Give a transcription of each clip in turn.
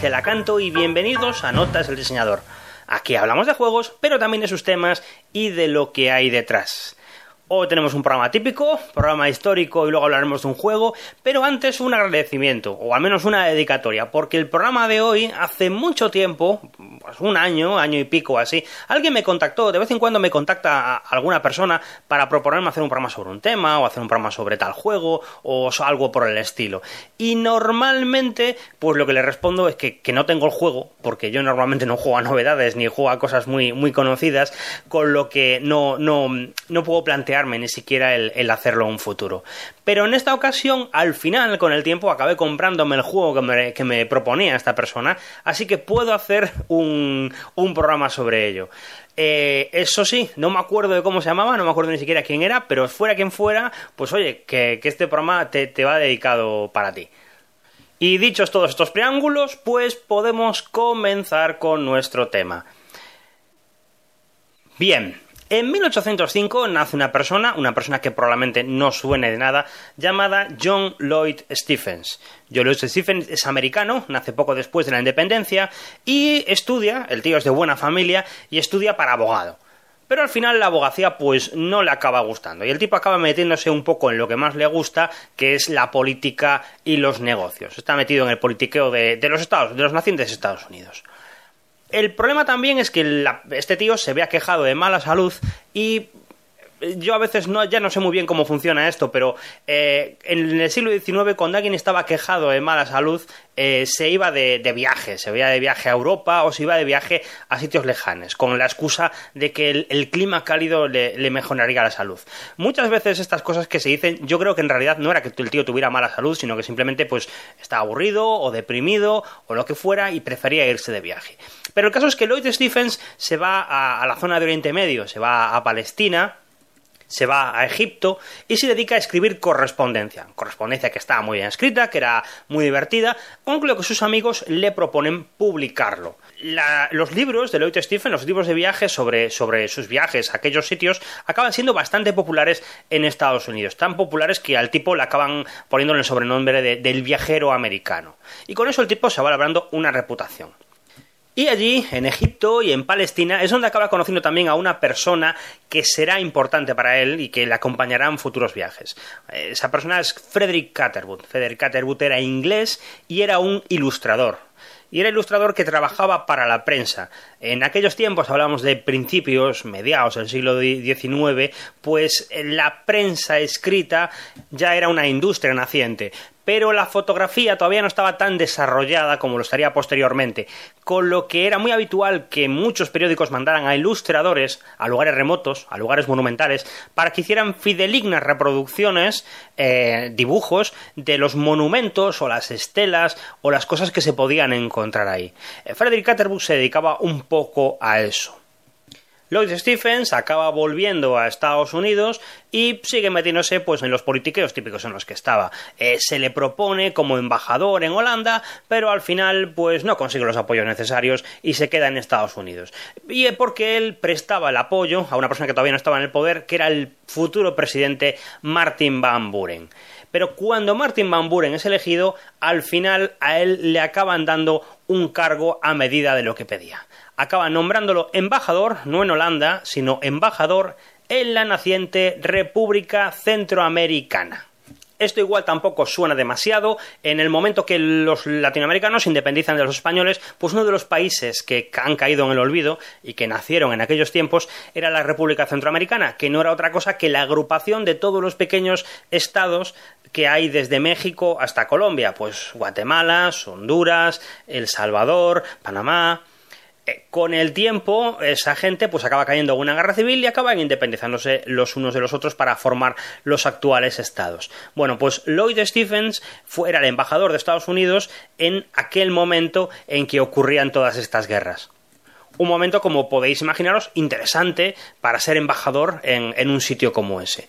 Celacanto y bienvenidos a Notas del Diseñador. Aquí hablamos de juegos, pero también de sus temas y de lo que hay detrás. Hoy tenemos un programa típico, programa histórico y luego hablaremos de un juego, pero antes un agradecimiento, o al menos una dedicatoria, porque el programa de hoy, hace mucho tiempo, pues un año, año y pico así, alguien me contactó, de vez en cuando me contacta alguna persona para proponerme hacer un programa sobre un tema, o hacer un programa sobre tal juego, o algo por el estilo. Y normalmente, pues lo que le respondo es que, no tengo el juego, porque yo normalmente no juego a novedades ni juego a cosas muy, muy conocidas, con lo que no, no, no puedo plantear ni siquiera el, hacerlo en un futuro. Pero en esta ocasión, al final, con el tiempo, acabé comprándome el juego que me, proponía esta persona, así que puedo hacer un, programa sobre ello. Eh, eso sí, no me acuerdo de cómo se llamaba, no me acuerdo ni siquiera quién era, pero fuera quien fuera, pues oye, que, este programa te, va dedicado para ti. Y dichos todos estos preámbulos, pues podemos comenzar con nuestro tema. Bien, en 1805 nace una persona, una persona que probablemente no suene de nada, llamada John Lloyd Stephens. John Lloyd Stephens es americano, nace poco después de la independencia y estudia, el tío es de buena familia, y estudia para abogado. Pero al final la abogacía pues no le acaba gustando y el tipo acaba metiéndose un poco en lo que más le gusta, que es la política y los negocios. Está metido en el politiqueo de, de los Estados, de los nacientes Estados Unidos. El problema también es que este tío se vea quejado de mala salud y yo a veces no, ya no sé muy bien cómo funciona esto, pero eh, en el siglo XIX, cuando alguien estaba quejado de mala salud, eh, se iba de, viaje, se iba de viaje a Europa o se iba de viaje a sitios lejanos, con la excusa de que el, clima cálido le, mejoraría la salud. Muchas veces estas cosas que se dicen, yo creo que en realidad no era que el tío tuviera mala salud, sino que simplemente pues estaba aburrido o deprimido o lo que fuera y prefería irse de viaje. Pero el caso es que Lloyd Stephens se va a la zona de Oriente Medio, se va a Palestina, se va a Egipto y se dedica a escribir correspondencia. Correspondencia que estaba muy bien escrita, que era muy divertida, aunque lo que sus amigos le proponen publicarlo. los libros de Lloyd Stephen, los libros de viajes sobre, sus viajes a aquellos sitios, acaban siendo bastante populares en Estados Unidos. Tan populares que al tipo le acaban poniéndole el sobrenombre de, del viajero americano. Y con eso el tipo se va labrando una reputación. Y allí, en Egipto y en Palestina, es donde acaba conociendo también a una persona que será importante para él y que le acompañará en futuros viajes. Esa persona es Frederick Catherwood. Frederick Catherwood era inglés y era un ilustrador y era ilustrador que trabajaba para la prensa. En aquellos tiempos, hablamos de principios, mediados del siglo XIX, pues la prensa escrita ya era una industria naciente pero la fotografía todavía no estaba tan desarrollada como lo estaría posteriormente, con lo que era muy habitual que muchos periódicos mandaran a ilustradores a lugares remotos, a lugares monumentales, para que hicieran fidelignas reproducciones, eh, dibujos de los monumentos o las estelas o las cosas que se podían encontrar ahí. Eh, Frederick Catterbook se dedicaba un poco a eso. Lloyd Stephens acaba volviendo a Estados Unidos y sigue metiéndose pues en los politiqueos típicos en los que estaba. Eh, se le propone como embajador en Holanda, pero al final pues no consigue los apoyos necesarios y se queda en Estados Unidos. Y es porque él prestaba el apoyo a una persona que todavía no estaba en el poder, que era el futuro presidente Martin Van Buren. Pero cuando Martin Van Buren es elegido, al final a él le acaban dando un cargo a medida de lo que pedía acaba nombrándolo embajador, no en Holanda, sino embajador en la naciente República Centroamericana. Esto igual tampoco suena demasiado. En el momento que los latinoamericanos se independizan de los españoles, pues uno de los países que han caído en el olvido y que nacieron en aquellos tiempos era la República Centroamericana, que no era otra cosa que la agrupación de todos los pequeños estados que hay desde México hasta Colombia, pues Guatemala, Honduras, El Salvador, Panamá, con el tiempo, esa gente pues acaba cayendo en una guerra civil y acaban independizándose los unos de los otros para formar los actuales estados. Bueno, pues Lloyd Stephens fue, era el embajador de Estados Unidos en aquel momento en que ocurrían todas estas guerras. Un momento, como podéis imaginaros, interesante para ser embajador en un sitio como ese.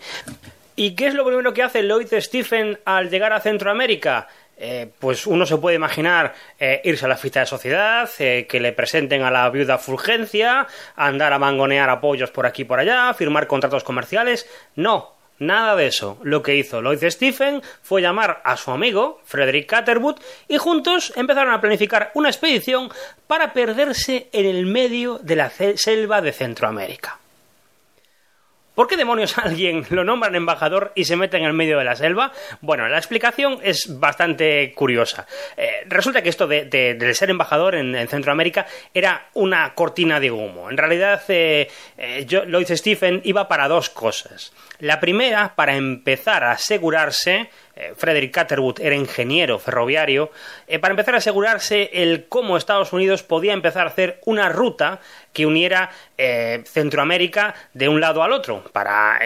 ¿Y qué es lo primero que hace Lloyd Stephens al llegar a Centroamérica? Eh, pues uno se puede imaginar eh, irse a la fiesta de sociedad, eh, que le presenten a la viuda Fulgencia, andar a mangonear apoyos por aquí y por allá, firmar contratos comerciales. No, Nada de eso. Lo que hizo Lloyd Stephen fue llamar a su amigo, Frederick Catherwood, y juntos empezaron a planificar una expedición para perderse en el medio de la selva de Centroamérica. ¿Por qué demonios alguien lo nombran embajador y se mete en el medio de la selva? Bueno, la explicación es bastante curiosa. Eh, resulta que esto de, ser embajador en, Centroamérica era una cortina de humo. En realidad, eh, eh, Lloyd Stephen iba para dos cosas. La primera, para empezar a asegurarse eh, Frederick Catherwood era ingeniero ferroviario, eh, para empezar a asegurarse el cómo Estados Unidos podía empezar a hacer una ruta que uniera eh, Centroamérica de un lado al otro, para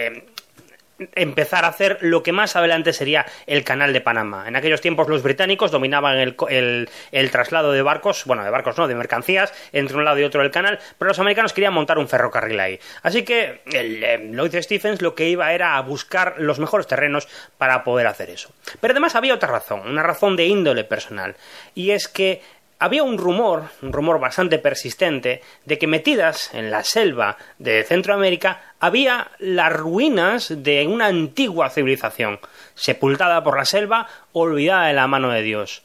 empezar a hacer lo que más adelante sería el canal de Panamá. En aquellos tiempos los británicos dominaban el, el, traslado de barcos, bueno, de barcos no, de mercancías, entre un lado y otro del canal, pero los americanos querían montar un ferrocarril ahí. Así que el, eh, Lloyd Stephens lo que iba era a buscar los mejores terrenos para poder hacer eso. Pero además había otra razón, una razón de índole personal, y es que había un rumor, un rumor bastante persistente, de que metidas en la selva de Centroamérica había las ruinas de una antigua civilización, sepultada por la selva, olvidada de la mano de Dios.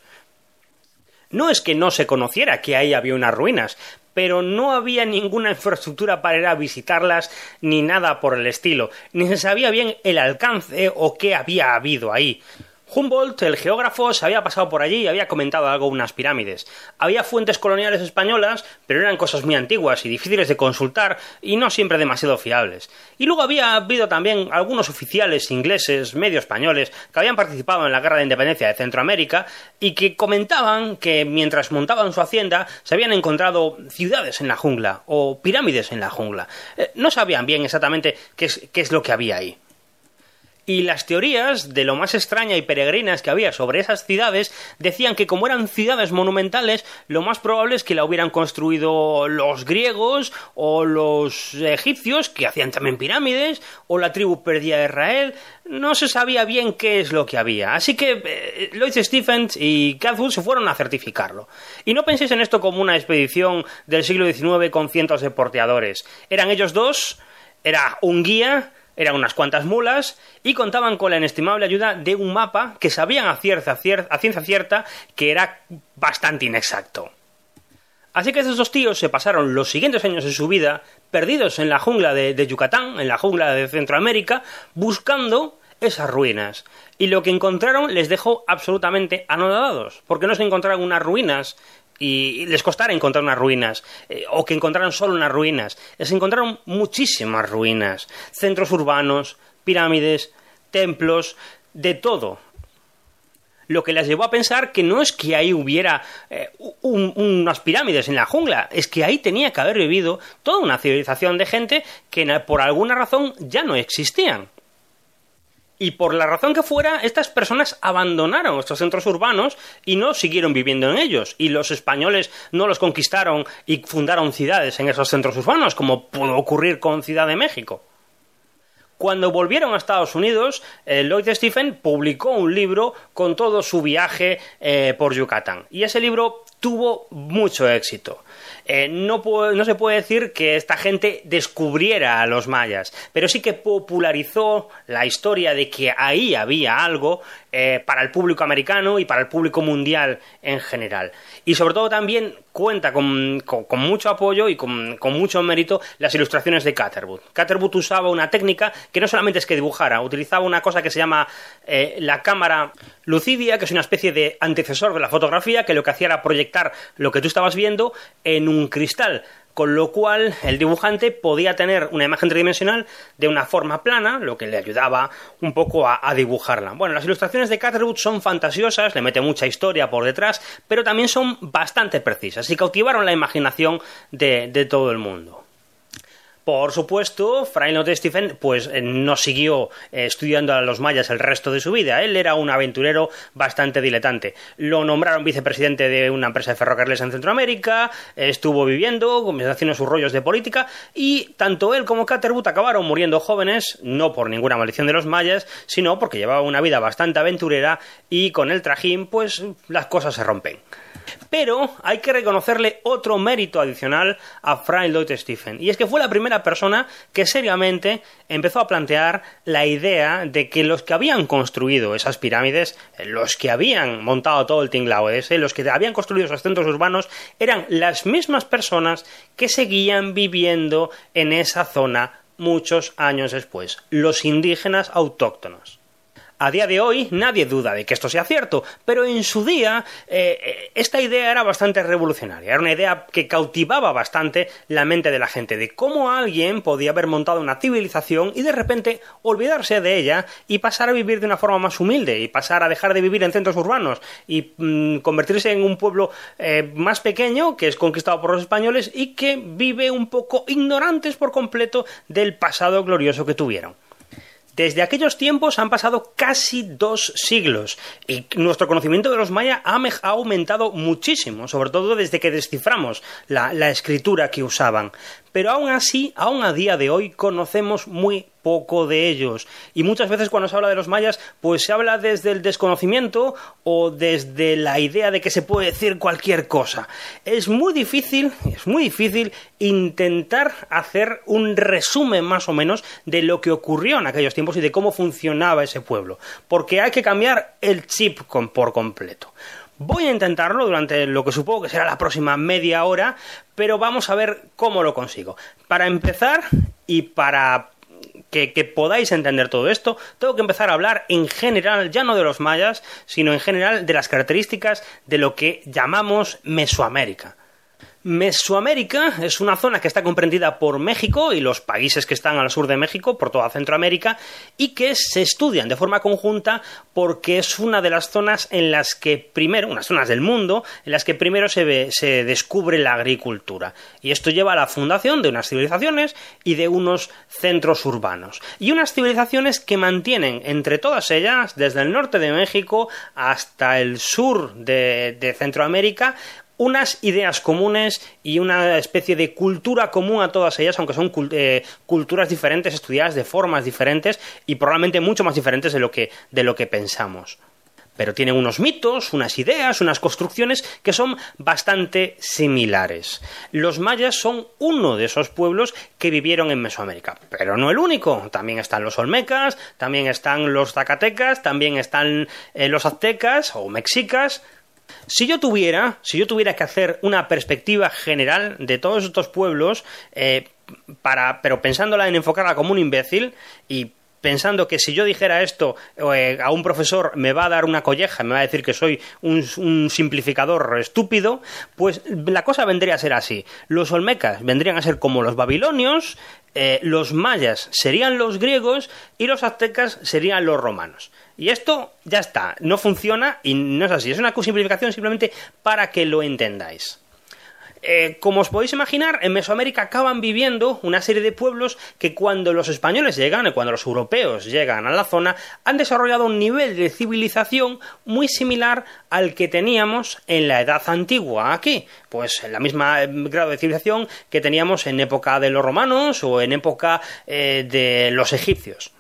No es que no se conociera que ahí había unas ruinas, pero no había ninguna infraestructura para ir a visitarlas ni nada por el estilo, ni se sabía bien el alcance o qué había habido ahí. Humboldt, el geógrafo, se había pasado por allí y había comentado algo unas pirámides. Había fuentes coloniales españolas, pero eran cosas muy antiguas y difíciles de consultar y no siempre demasiado fiables. Y luego había habido también algunos oficiales ingleses, medio españoles, que habían participado en la Guerra de Independencia de Centroamérica y que comentaban que mientras montaban su hacienda se habían encontrado ciudades en la jungla o pirámides en la jungla. Eh, no sabían bien exactamente qué es lo que había ahí y las teorías de lo más extraña y peregrinas que había sobre esas ciudades decían que como eran ciudades monumentales, lo más probable es que la hubieran construido los griegos o los egipcios, que hacían también pirámides, o la tribu perdida de Israel. No se sabía bien qué es lo que había. Así que eh, Lloyd Stephens y Cathwood se fueron a certificarlo. Y no penséis en esto como una expedición del siglo XIX con cientos de porteadores. Eran ellos dos, era un guía eran unas cuantas mulas y contaban con la inestimable ayuda de un mapa que sabían a, ciencia cierta que era bastante inexacto. Así que esos dos tíos se pasaron los siguientes años de su vida perdidos en la jungla de, de Yucatán, en la jungla de Centroamérica, buscando esas ruinas. Y lo que encontraron les dejó absolutamente anonadados, porque no se encontraron unas ruinas y les costara encontrar unas ruinas, eh, o que encontraran solo unas ruinas. Les encontraron muchísimas ruinas, centros urbanos, pirámides, templos, de todo. Lo que les llevó a pensar que no es que ahí hubiera eh, unas pirámides en la jungla, es que ahí tenía que haber vivido toda una civilización de gente que por alguna razón ya no existían. Y por la razón que fuera, estas personas abandonaron estos centros urbanos y no siguieron viviendo en ellos. Y los españoles no los conquistaron y fundaron ciudades en esos centros urbanos, como pudo ocurrir con Ciudad de México. Cuando volvieron a Estados Unidos, eh, Lloyd Stephen publicó un libro con todo su viaje eh, por Yucatán. Y ese libro tuvo mucho éxito. Eh, no, no, se puede decir que esta gente descubriera a los mayas, pero sí que popularizó la historia de que ahí había algo eh, para el público americano y para el público mundial en general. Y sobre todo también cuenta con, mucho apoyo y con, mucho mérito las ilustraciones de Catherwood. Catherwood usaba una técnica que no solamente es que dibujara, utilizaba una cosa que se llama eh, la cámara lucidia, que es una especie de antecesor de la fotografía, que lo que hacía era proyectar lo que tú estabas viendo en un cristal con lo cual el dibujante podía tener una imagen tridimensional de una forma plana, lo que le ayudaba un poco a, dibujarla. Bueno, las ilustraciones de Catherwood son fantasiosas, le mete mucha historia por detrás, pero también son bastante precisas y cautivaron la imaginación de todo el mundo. Por supuesto, de Stephen pues eh, no siguió eh, estudiando a los mayas el resto de su vida. Él era un aventurero bastante diletante. Lo nombraron vicepresidente de una empresa de ferrocarriles en Centroamérica, estuvo viviendo, haciendo sus rollos de política y tanto él como Catherwood acabaron muriendo jóvenes, no por ninguna maldición de los mayas, sino porque llevaba una vida bastante aventurera y con el trajín pues las cosas se rompen. Pero hay que reconocerle otro mérito adicional a Frank Lloyd Stephen, y es que fue la primera persona que seriamente empezó a plantear la idea de que los que habían construido esas pirámides, los que habían montado todo el tinglao ese, los que habían construido esos centros urbanos, eran las mismas personas que seguían viviendo en esa zona muchos años después, los indígenas autóctonos. A día de hoy nadie duda de que esto sea cierto, pero en su día eh, esta idea era bastante revolucionaria, era una idea que cautivaba bastante la mente de la gente, de cómo alguien podía haber montado una civilización y de repente olvidarse de ella y pasar a vivir de una forma más humilde y pasar a dejar de vivir en centros urbanos y mm, convertirse en un pueblo eh, más pequeño que es conquistado por los españoles y que vive un poco ignorantes por completo del pasado glorioso que tuvieron. Desde aquellos tiempos han pasado casi dos siglos y nuestro conocimiento de los mayas ha, aumentado muchísimo, sobre todo desde que desciframos la, la escritura que usaban. Pero aún así, aún a día de hoy, conocemos muy poco de ellos. Y muchas veces cuando se habla de los mayas, pues se habla desde el desconocimiento o desde la idea de que se puede decir cualquier cosa. Es muy difícil, es muy difícil intentar hacer un resumen más o menos de lo que ocurrió en aquellos tiempos y de cómo funcionaba ese pueblo, porque hay que cambiar el chip por completo. Voy a intentarlo durante lo que supongo que será la próxima media hora, pero vamos a ver cómo lo consigo. Para empezar y para que, podáis entender todo esto, tengo que empezar a hablar en general, ya no de los mayas, sino en general de las características de lo que llamamos Mesoamérica. Mesoamérica es una zona que está comprendida por México y los países que están al sur de México, por toda Centroamérica, y que se estudian de forma conjunta porque es una de las zonas en las que primero, unas zonas del mundo, en las que primero se, se descubre la agricultura. Y esto lleva a la fundación de unas civilizaciones y de unos centros urbanos. Y unas civilizaciones que mantienen entre todas ellas, desde el norte de México hasta el sur de, de Centroamérica, unas ideas comunes y una especie de cultura común a todas ellas, aunque son eh, culturas diferentes, estudiadas de formas diferentes y probablemente mucho más diferentes de lo que, de lo que pensamos. Pero tienen unos mitos, unas ideas, unas construcciones que son bastante similares. Los mayas son uno de esos pueblos que vivieron en Mesoamérica, pero no el único. También están los olmecas, también están los zacatecas, también están eh, los aztecas o mexicas, si yo tuviera, si yo tuviera que hacer una perspectiva general de todos estos pueblos, eh, para, pero pensándola en enfocarla como un imbécil y pensando que si yo dijera esto eh, a un profesor me va a dar una colleja, me va a decir que soy un, simplificador estúpido, pues la cosa vendría a ser así. Los olmecas vendrían a ser como los babilonios, eh, los mayas serían los griegos y los aztecas serían los romanos. Y esto ya está, no funciona y no es así. Es una simplificación simplemente para que lo entendáis. Eh, como os podéis imaginar, en Mesoamérica acaban viviendo una serie de pueblos que cuando los españoles llegan y cuando los europeos llegan a la zona han desarrollado un nivel de civilización muy similar al que teníamos en la Edad Antigua aquí, pues en la misma eh, grado de civilización que teníamos en época de los romanos o en época eh, de los egipcios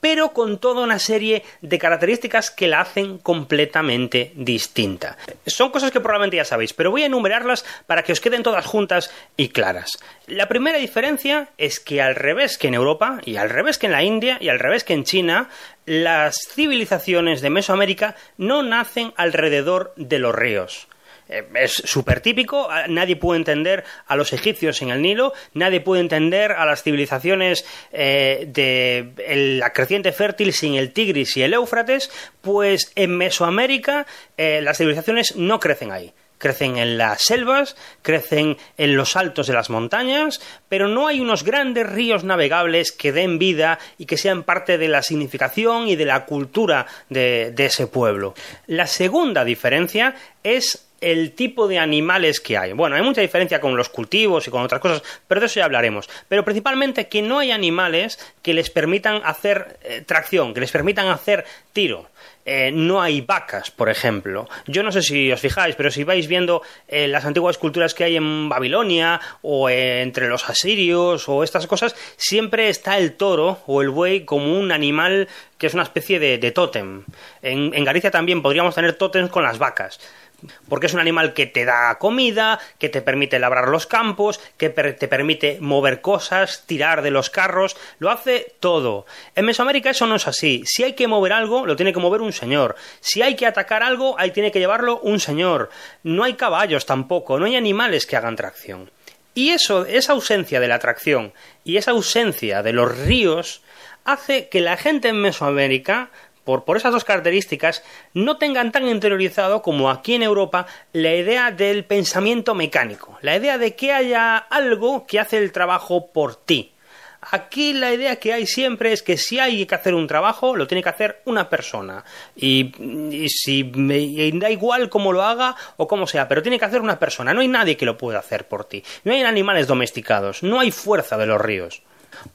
pero con toda una serie de características que la hacen completamente distinta. Son cosas que probablemente ya sabéis, pero voy a enumerarlas para que os queden todas juntas y claras. La primera diferencia es que al revés que en Europa, y al revés que en la India, y al revés que en China, las civilizaciones de Mesoamérica no nacen alrededor de los ríos. Eh, es súper típico, nadie puede entender a los egipcios en el Nilo, nadie puede entender a las civilizaciones eh, de la creciente fértil sin el Tigris y el Éufrates, pues en Mesoamérica eh, las civilizaciones no crecen ahí crecen en las selvas, crecen en los altos de las montañas, pero no hay unos grandes ríos navegables que den vida y que sean parte de la significación y de la cultura de ese pueblo. La segunda diferencia es el tipo de animales que hay. Bueno, hay mucha diferencia con los cultivos y con otras cosas, pero de eso ya hablaremos. Pero principalmente que no hay animales que les permitan hacer eh, tracción, que les permitan hacer tiro. Eh, no hay vacas, por ejemplo. Yo no sé si os fijáis, pero si vais viendo eh, las antiguas culturas que hay en Babilonia o entre los asirios o estas cosas, siempre está el toro o el buey como un animal que es una especie de, tótem. En, en Galicia también podríamos tener tótems con las vacas porque es un animal que te da comida, que te permite labrar los campos, que te permite mover cosas, tirar de los carros, lo hace todo. En Mesoamérica eso no es así. Si hay que mover algo, lo tiene que mover un señor. Si hay que atacar algo, ahí tiene que llevarlo un señor. No hay caballos tampoco, no hay animales que hagan tracción. Y eso, esa ausencia de la tracción y esa ausencia de los ríos hace que la gente en Mesoamérica por, esas dos características, no tengan tan interiorizado como aquí en Europa la idea del pensamiento mecánico, la idea de que haya algo que hace el trabajo por ti. Aquí la idea que hay siempre es que si hay que hacer un trabajo, lo tiene que hacer una persona. Y, si me da igual cómo lo haga o cómo sea, pero tiene que hacer una persona. No hay nadie que lo pueda hacer por ti. No hay animales domesticados. No hay fuerza de los ríos.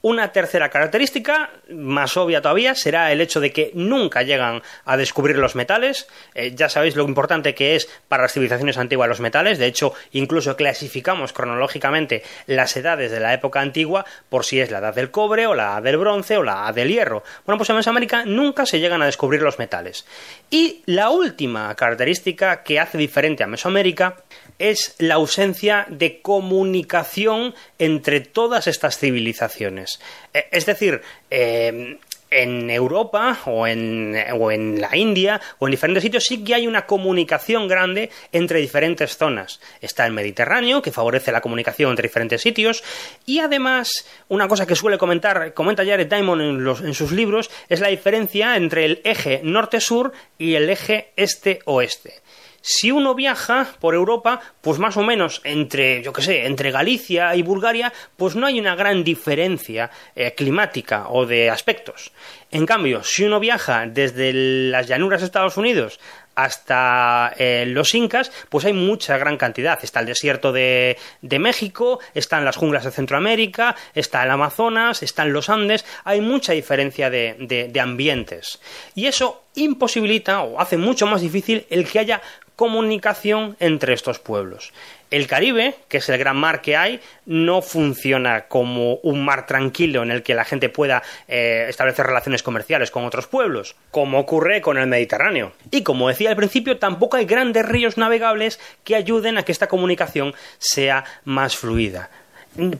Una tercera característica, más obvia todavía, será el hecho de que nunca llegan a descubrir los metales. Eh, ya sabéis lo importante que es para las civilizaciones antiguas los metales. De hecho, incluso clasificamos cronológicamente las edades de la época antigua por si es la edad del cobre o la del bronce o la del hierro. Bueno, pues en Mesoamérica nunca se llegan a descubrir los metales. Y la última característica que hace diferente a Mesoamérica es la ausencia de comunicación entre todas estas civilizaciones. E, es decir, em, en Europa o en, o en, la India o en diferentes sitios sí que hay una comunicación grande entre diferentes zonas. Está el Mediterráneo, que favorece la comunicación entre diferentes sitios, y además, una cosa que suele comentar, comenta Jared Diamond en, en sus libros, es la diferencia entre el eje norte-sur y el eje este-oeste. Si uno viaja por Europa, pues más o menos entre, yo qué sé, entre Galicia y Bulgaria, pues no hay una gran diferencia eh, climática o de aspectos. En cambio, si uno viaja desde las llanuras de Estados Unidos hasta eh, los incas, pues hay mucha gran cantidad. Está el desierto de, México, están las junglas de Centroamérica, está el Amazonas, están los Andes, hay mucha diferencia de, de ambientes. Y eso imposibilita o hace mucho más difícil el que haya comunicación entre estos pueblos. El Caribe, que es el gran mar que hay, no funciona como un mar tranquilo en el que la gente pueda eh, establecer relaciones comerciales con otros pueblos, como ocurre con el Mediterráneo. Y como decía al principio, tampoco hay grandes ríos navegables que ayuden a que esta comunicación sea más fluida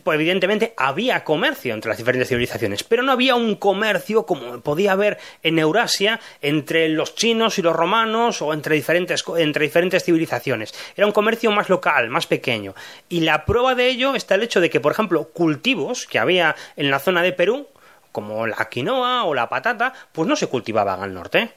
pues evidentemente había comercio entre las diferentes civilizaciones, pero no había un comercio como podía haber en Eurasia entre los chinos y los romanos o entre diferentes, entre diferentes civilizaciones. Era un comercio más local, más pequeño. Y la prueba de ello está el hecho de que, por ejemplo, cultivos que había en la zona de Perú, como la quinoa o la patata, pues no se cultivaban al norte.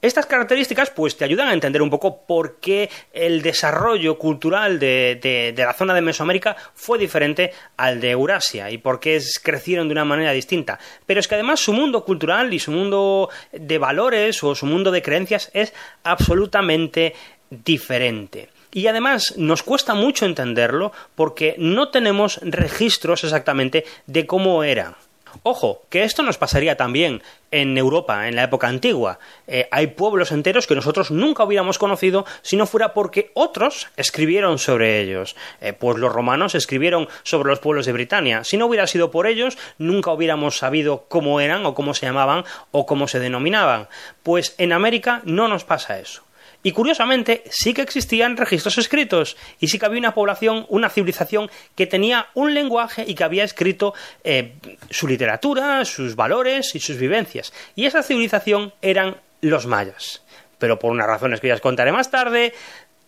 Estas características pues te ayudan a entender un poco por qué el desarrollo cultural de, la zona de Mesoamérica fue diferente al de Eurasia y por qué crecieron de una manera distinta. Pero es que además su mundo cultural y su mundo de valores o su mundo de creencias es absolutamente diferente. Y además nos cuesta mucho entenderlo porque no tenemos registros exactamente de cómo era. Ojo, que esto nos pasaría también en Europa, en la época antigua. Eh, hay pueblos enteros que nosotros nunca hubiéramos conocido si no fuera porque otros escribieron sobre ellos. Eh, pues los romanos escribieron sobre los pueblos de Britania. Si no hubiera sido por ellos, nunca hubiéramos sabido cómo eran o cómo se llamaban o cómo se denominaban. Pues en América no nos pasa eso. Y curiosamente, sí que existían registros escritos, y sí que había una población, una civilización que tenía un lenguaje y que había escrito eh, su literatura, sus valores y sus vivencias. Y esa civilización eran los mayas. Pero por unas razones que ya os contaré más tarde,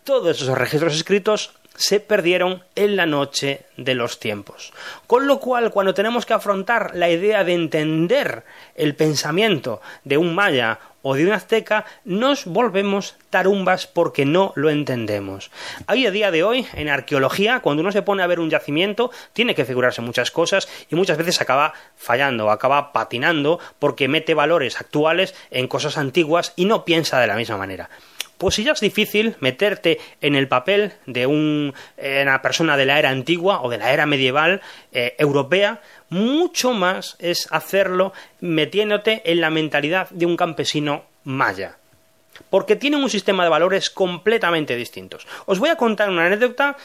todos esos registros escritos se perdieron en la noche de los tiempos. Con lo cual, cuando tenemos que afrontar la idea de entender el pensamiento de un maya o de un azteca, nos volvemos tarumbas porque no lo entendemos. Hoy a día de hoy, en arqueología, cuando uno se pone a ver un yacimiento, tiene que figurarse muchas cosas y muchas veces acaba fallando, acaba patinando porque mete valores actuales en cosas antiguas y no piensa de la misma manera. Pues si ya es difícil meterte en el papel de un, eh, una persona de la era antigua o de la era medieval eh, europea, mucho más es hacerlo metiéndote en la mentalidad de un campesino maya porque tienen un sistema de valores completamente distintos. Os voy a contar una anécdota,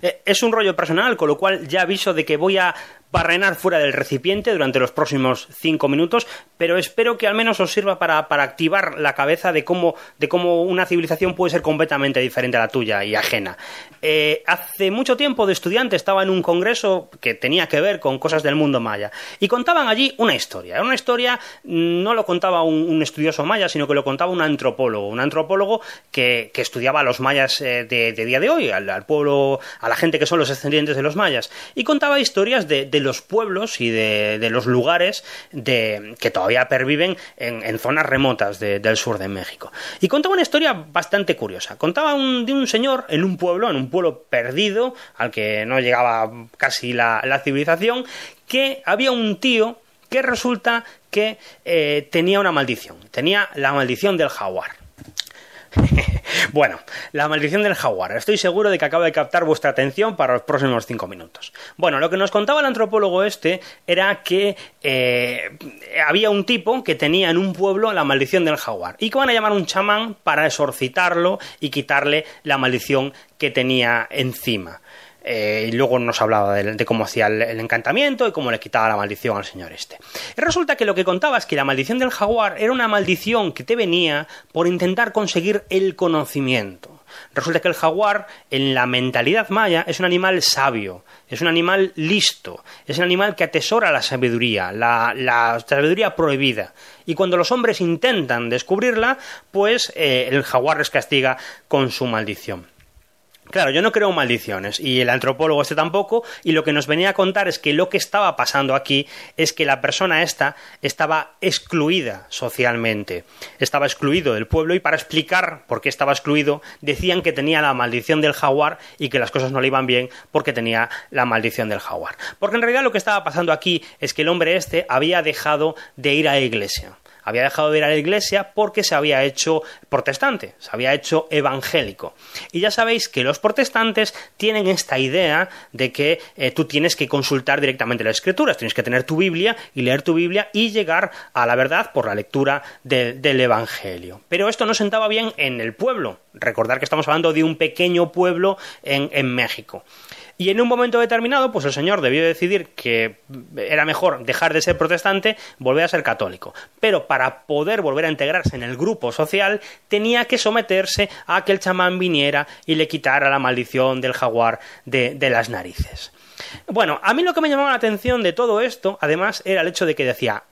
eh, es un rollo personal, con lo cual ya aviso de que voy a barrenar fuera del recipiente durante los próximos cinco minutos, pero espero que al menos os sirva para, activar la cabeza de cómo, de cómo una civilización puede ser completamente diferente a la tuya y ajena. Eh, hace mucho tiempo de estudiante estaba en un congreso que tenía que ver con cosas del mundo maya y contaban allí una historia. Una historia, no lo contaba un, estudioso maya, sino que lo contaba un antropólogo, un antropólogo que, estudiaba a los mayas eh, de, día de hoy, al, pueblo, a la gente que son los descendientes de los mayas, y contaba historias de, los pueblos y de, los lugares de, que todavía perviven en, zonas remotas del sur de México. Y contaba una historia bastante curiosa. Contaba de un señor en un pueblo, en un pueblo perdido, al que no llegaba casi la, civilización, que había un tío que resulta que eh, tenía una maldición, tenía la maldición del jaguar. bueno, la maldición del jaguar. Estoy seguro de que acabo de captar vuestra atención para los próximos cinco minutos. Bueno, lo que nos contaba el antropólogo este era que eh, había un tipo que tenía en un pueblo la maldición del jaguar y que van a llamar un chamán para exorcitarlo y quitarle la maldición que tenía encima. Eh, y luego nos hablaba de, cómo hacía el, encantamiento y cómo le quitaba la maldición al señor este. Y resulta que lo que contaba es que la maldición del jaguar era una maldición que te venía por intentar conseguir el conocimiento. Resulta que el jaguar, en la mentalidad maya, es un animal sabio, es un animal listo, es un animal que atesora la sabiduría, la, sabiduría prohibida. Y cuando los hombres intentan descubrirla, pues eh, el jaguar les castiga con su maldición. Claro, yo no creo maldiciones y el antropólogo este tampoco y lo que nos venía a contar es que lo que estaba pasando aquí es que la persona esta estaba excluida socialmente, estaba excluido del pueblo y para explicar por qué estaba excluido decían que tenía la maldición del jaguar y que las cosas no le iban bien porque tenía la maldición del jaguar. Porque en realidad lo que estaba pasando aquí es que el hombre este había dejado de ir a la iglesia había dejado de ir a la iglesia porque se había hecho protestante, se había hecho evangélico. Y ya sabéis que los protestantes tienen esta idea de que eh, tú tienes que consultar directamente las escrituras, tienes que tener tu Biblia y leer tu Biblia y llegar a la verdad por la lectura del Evangelio. Pero esto no sentaba bien en el pueblo. Recordar que estamos hablando de un pequeño pueblo en México. Y en un momento determinado, pues el señor debió decidir que era mejor dejar de ser protestante, volver a ser católico. Pero para poder volver a integrarse en el grupo social, tenía que someterse a que el chamán viniera y le quitara la maldición del jaguar de, de las narices. Bueno, a mí lo que me llamaba la atención de todo esto, además, era el hecho de que decía,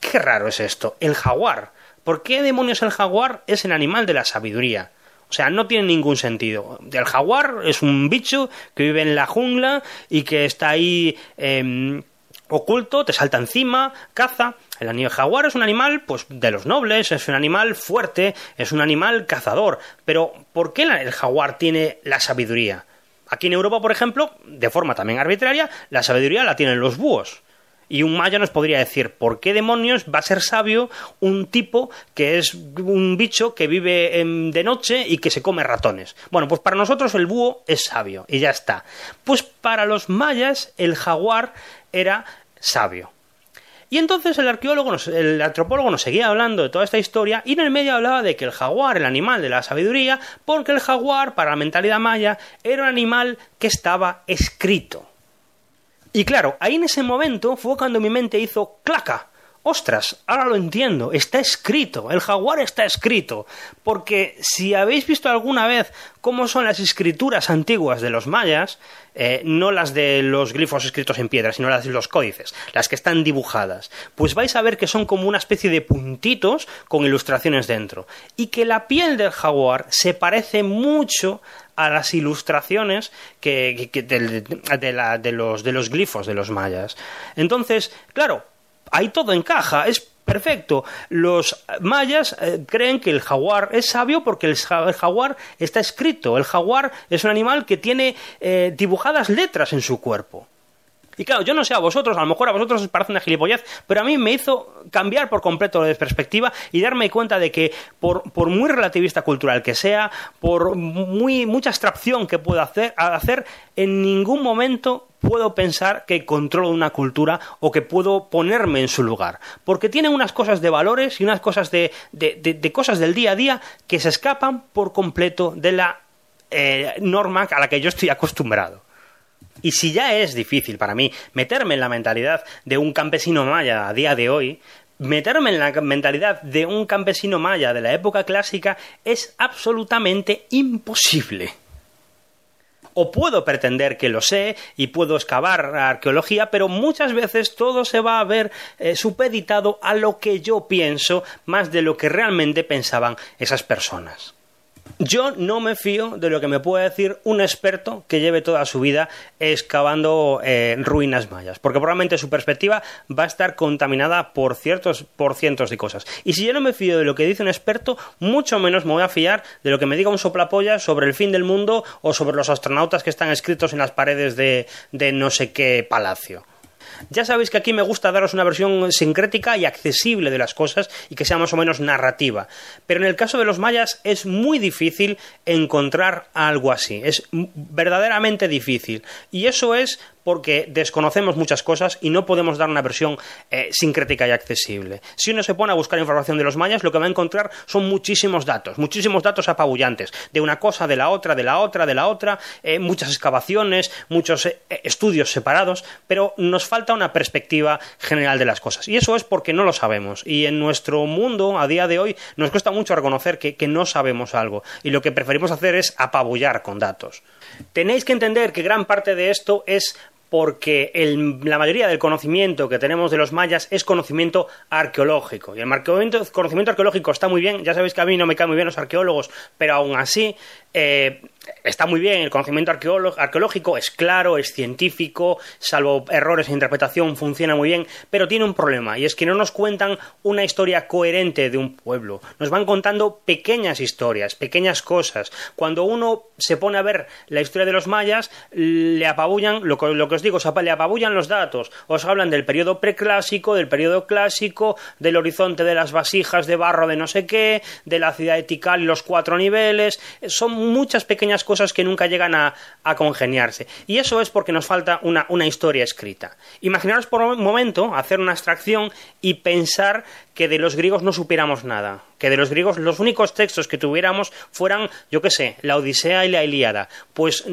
qué raro es esto, el jaguar. ¿Por qué demonios el jaguar es el animal de la sabiduría? O sea, no tiene ningún sentido. El jaguar es un bicho que vive en la jungla y que está ahí em, oculto, te salta encima, caza. El animal jaguar es un animal, pues, de los nobles, es un animal fuerte, es un animal cazador. Pero, ¿por qué el jaguar tiene la sabiduría? Aquí en Europa, por ejemplo, de forma también arbitraria, la sabiduría la tienen los búhos. Y un maya nos podría decir, ¿por qué demonios va a ser sabio un tipo que es un bicho que vive de noche y que se come ratones? Bueno, pues para nosotros el búho es sabio y ya está. Pues para los mayas el jaguar era sabio. Y entonces el arqueólogo, el antropólogo nos seguía hablando de toda esta historia y en el medio hablaba de que el jaguar, el animal de la sabiduría, porque el jaguar, para la mentalidad maya, era un animal que estaba escrito. Y claro, ahí en ese momento fue cuando mi mente hizo claca. Ostras, ahora lo entiendo, está escrito, el jaguar está escrito, porque si habéis visto alguna vez cómo son las escrituras antiguas de los mayas, eh, no las de los glifos escritos en piedra, sino las de los códices, las que están dibujadas, pues vais a ver que son como una especie de puntitos con ilustraciones dentro, y que la piel del jaguar se parece mucho a las ilustraciones que, de, los, de los glifos de los mayas. Entonces, claro, ahí todo encaja, es perfecto. Los mayas eh, creen que el jaguar es sabio porque el, jaguar está escrito. El jaguar es un animal que tiene eh, dibujadas letras en su cuerpo. Y claro, yo no sé a vosotros, a lo mejor a vosotros os parece una gilipollez, pero a mí me hizo cambiar por completo de perspectiva y darme cuenta de que por, muy relativista cultural que sea, por muy mucha abstracción que pueda hacer, hacer, en ningún momento puedo pensar que controlo una cultura o que puedo ponerme en su lugar. Porque tiene unas cosas de valores y unas cosas de, de, cosas del día a día que se escapan por completo de la eh, norma a la que yo estoy acostumbrado. Y si ya es difícil para mí meterme en la mentalidad de un campesino maya a día de hoy, meterme en la mentalidad de un campesino maya de la época clásica es absolutamente imposible. O puedo pretender que lo sé y puedo excavar arqueología, pero muchas veces todo se va a ver eh, supeditado a lo que yo pienso más de lo que realmente pensaban esas personas. Yo no me fío de lo que me puede decir un experto que lleve toda su vida excavando eh, ruinas mayas, porque probablemente su perspectiva va a estar contaminada por ciertos por cientos de cosas. Y si yo no me fío de lo que dice un experto, mucho menos me voy a fiar de lo que me diga un soplapolla sobre el fin del mundo o sobre los astronautas que están escritos en las paredes de no sé qué palacio. Ya sabéis que aquí me gusta daros una versión sincrética y accesible de las cosas y que sea más o menos narrativa. Pero en el caso de los mayas es muy difícil encontrar algo así. Es verdaderamente difícil. Y eso es porque desconocemos muchas cosas y no podemos dar una versión eh, sincrética y accesible. Si uno se pone a buscar información de los mayas, lo que va a encontrar son muchísimos datos, muchísimos datos apabullantes, de una cosa, de la otra, de la otra, de la otra, eh, muchas excavaciones, muchos eh, estudios separados, pero nos falta una perspectiva general de las cosas. Y eso es porque no lo sabemos. Y en nuestro mundo, a día de hoy, nos cuesta mucho reconocer que no sabemos algo. Y lo que preferimos hacer es apabullar con datos. Tenéis que entender que gran parte de esto es porque la mayoría del conocimiento que tenemos de los mayas es conocimiento arqueológico. Y el conocimiento arqueológico está muy bien, ya sabéis que a mí no me caen muy bien los arqueólogos, pero aún así eh, está muy bien, el conocimiento arqueológico es claro, es científico, salvo errores en interpretación, funciona muy bien, pero tiene un problema, y es que no nos cuentan una historia coherente de un pueblo, nos van contando pequeñas historias, pequeñas cosas. Cuando uno se pone a ver la historia de los mayas, le apabullan, lo, que os digo, le apabullan los datos, os hablan del periodo preclásico, del periodo clásico, del horizonte de las vasijas de barro de no sé qué, de la ciudad etical y los cuatro niveles, son muchas pequeñas cosas que nunca llegan a, congeniarse. Y eso es porque nos falta una, una historia escrita. Imaginaros por un momento hacer una abstracción y pensar que de los griegos no supiéramos nada, que de los griegos los únicos textos que tuviéramos fueran, yo qué sé, la Odisea y la Ilíada. Pues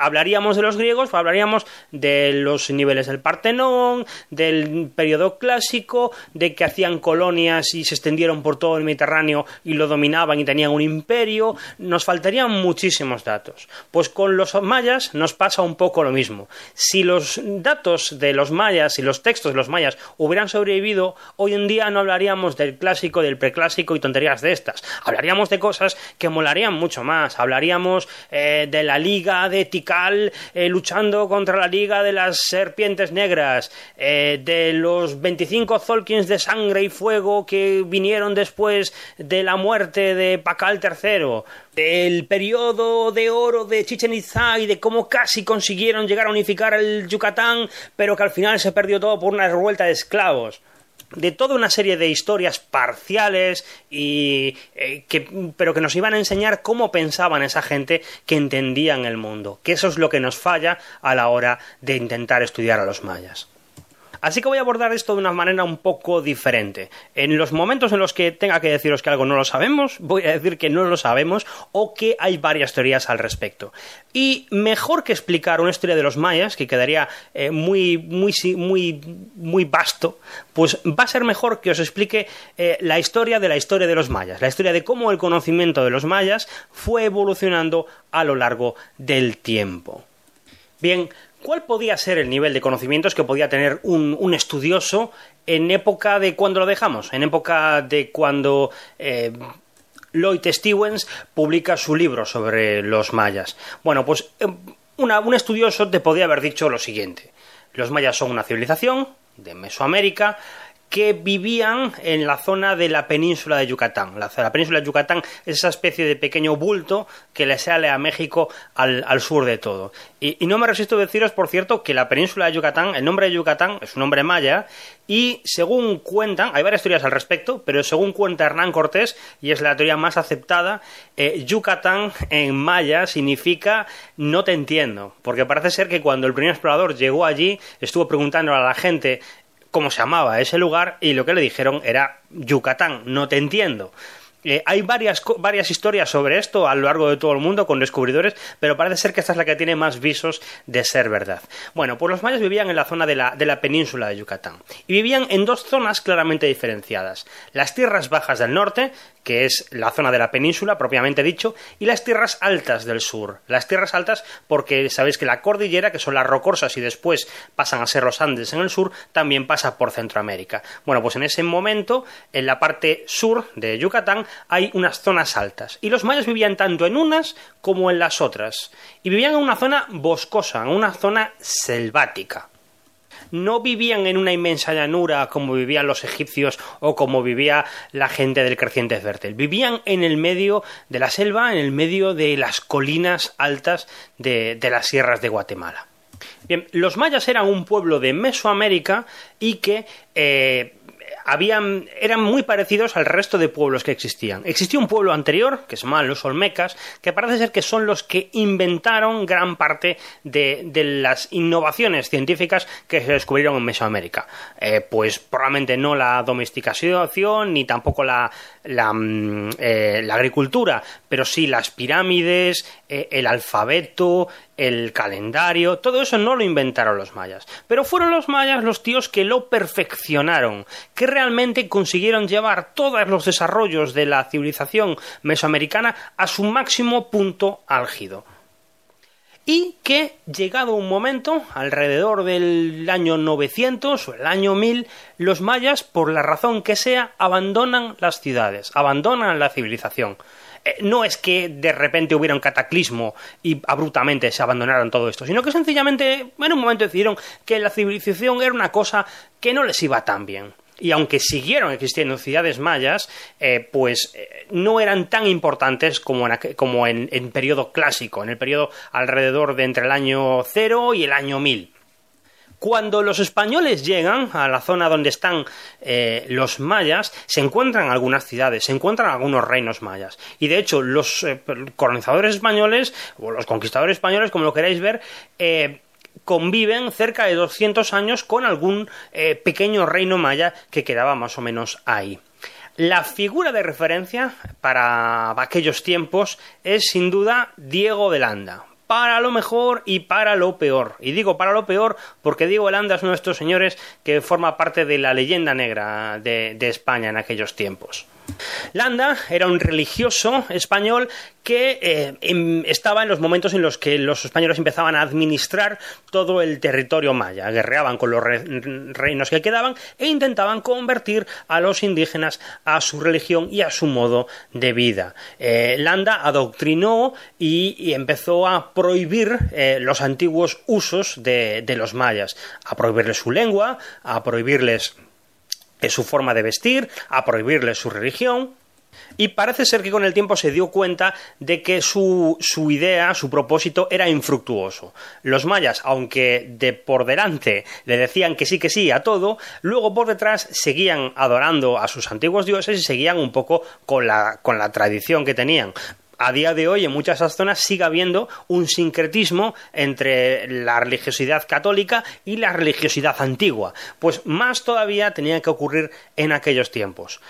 hablaríamos de los griegos, hablaríamos de los niveles del Partenón, del periodo clásico, de que hacían colonias y se extendieron por todo el Mediterráneo y lo dominaban y tenían un imperio. Nos faltarían muchísimos datos. Pues con los mayas nos pasa un poco lo mismo. Si los datos de los mayas y los textos de los mayas hubieran sobrevivido, hoy en día no hablaríamos del clásico, del preclásico y tonterías de estas. Hablaríamos de cosas que molarían mucho más. Hablaríamos eh, de la liga de eh, luchando contra la Liga de las Serpientes Negras, eh, de los 25 Zolkins de sangre y fuego que vinieron después de la muerte de Pakal III, del periodo de oro de Chichen Itza y de cómo casi consiguieron llegar a unificar el Yucatán, pero que al final se perdió todo por una revuelta de esclavos de toda una serie de historias parciales y eh, que, pero que nos iban a enseñar cómo pensaban esa gente que entendían el mundo, que eso es lo que nos falla a la hora de intentar estudiar a los mayas. Así que voy a abordar esto de una manera un poco diferente. En los momentos en los que tenga que deciros que algo no lo sabemos, voy a decir que no lo sabemos o que hay varias teorías al respecto. Y mejor que explicar una historia de los mayas, que quedaría eh, muy, muy, muy, muy pues va a ser mejor que os explique eh, la historia de la historia de los mayas, la historia de cómo el conocimiento de los mayas fue evolucionando a lo largo del tiempo. Bien, ¿Cuál podía ser el nivel de conocimientos que podía tener un, estudioso en época de cuando lo dejamos? En época de cuando eh, Lloyd Stevens publica su libro sobre los mayas. Bueno, pues eh, un estudioso te podía haber dicho lo siguiente. Los mayas son una civilización de Mesoamérica que vivían en la zona de la península de Yucatán. La, península de Yucatán es esa especie de pequeño bulto que le sale a México al, sur de todo. Y, no me resisto a deciros, por cierto, que la península de Yucatán, el nombre de Yucatán es un nombre maya, y según cuentan, hay varias teorías al respecto, pero según cuenta Hernán Cortés, y es la teoría más aceptada, eh, Yucatán en maya significa no te entiendo, porque parece ser que cuando el primer explorador llegó allí, estuvo preguntando a la gente cómo se llamaba ese lugar y lo que le dijeron era Yucatán, no te entiendo. Eh, hay varias, varias historias sobre esto a lo largo de todo el mundo con descubridores, pero parece ser que esta es la que tiene más visos de ser verdad. Bueno, pues los mayas vivían en la zona de la, de la península de Yucatán y vivían en dos zonas claramente diferenciadas. Las tierras bajas del norte, que es la zona de la península propiamente dicho, y las tierras altas del sur. Las tierras altas porque sabéis que la cordillera, que son las rocosas y después pasan a ser los Andes en el sur, también pasa por Centroamérica. Bueno, pues en ese momento, en la parte sur de Yucatán, hay unas zonas altas. Y los mayas vivían tanto en unas como en las otras. Y vivían en una zona boscosa, en una zona selvática no vivían en una inmensa llanura como vivían los egipcios o como vivía la gente del creciente fértil. Vivían en el medio de la selva, en el medio de las colinas altas de, las sierras de Guatemala. Bien, los mayas eran un pueblo de Mesoamérica y que eh, habían, eran muy parecidos al resto de pueblos que existían. Existía un pueblo anterior, que se llamaban los Olmecas, que parece ser que son los que inventaron gran parte de, las innovaciones científicas que se descubrieron en Mesoamérica. Eh, pues probablemente no la domesticación ni tampoco la, la, mm, eh, agricultura, pero sí las pirámides, eh, el alfabeto, el calendario, todo eso no lo inventaron los mayas, pero fueron los mayas los tíos que lo perfeccionaron, que realmente consiguieron llevar todos los desarrollos de la civilización mesoamericana a su máximo punto álgido. Y que, llegado un momento, alrededor del año 900 o el año 1000, los mayas, por la razón que sea, abandonan las ciudades, abandonan la civilización. Eh, no es que de repente hubiera un cataclismo y abruptamente se abandonaron todo esto, sino que sencillamente en un momento decidieron que la civilización era una cosa que no les iba tan bien y aunque siguieron existiendo ciudades mayas, eh, pues eh, no eran tan importantes como, en, como en, periodo clásico, en el periodo alrededor de entre el año 0 y el año 1000. Cuando los españoles llegan a la zona donde están eh, los mayas, se encuentran algunas ciudades, se encuentran algunos reinos mayas. Y de hecho, los colonizadores españoles, o los conquistadores españoles, como lo queráis ver, conviven cerca de 200 años con algún eh, pequeño reino maya que quedaba más o menos ahí. La figura de referencia para aquellos tiempos es sin duda Diego de Landa, para lo mejor y para lo peor. Y digo para lo peor porque Diego de Landa es uno de estos señores que forma parte de la leyenda negra de España en aquellos tiempos. Landa era un religioso español que eh, estaba en los momentos en los que los españoles empezaban a administrar todo el territorio maya, guerreaban con los reinos que quedaban e intentaban convertir a los indígenas a su religión y a su modo de vida. Eh, Landa adoctrinó y, empezó a prohibir eh, los antiguos usos de los mayas, a prohibirles su lengua, a prohibirles su forma de vestir, a prohibirles su religión, y parece ser que con el tiempo se dio cuenta de que su, su, idea, su propósito era infructuoso. Los mayas, aunque de por delante le decían que sí, que sí a todo, luego por detrás seguían adorando a sus antiguos dioses y seguían un poco con la, con la tradición que tenían a día de hoy en muchas de esas zonas sigue habiendo un sincretismo entre la religiosidad católica y la religiosidad antigua. Pues más todavía tenía que ocurrir en aquellos tiempos.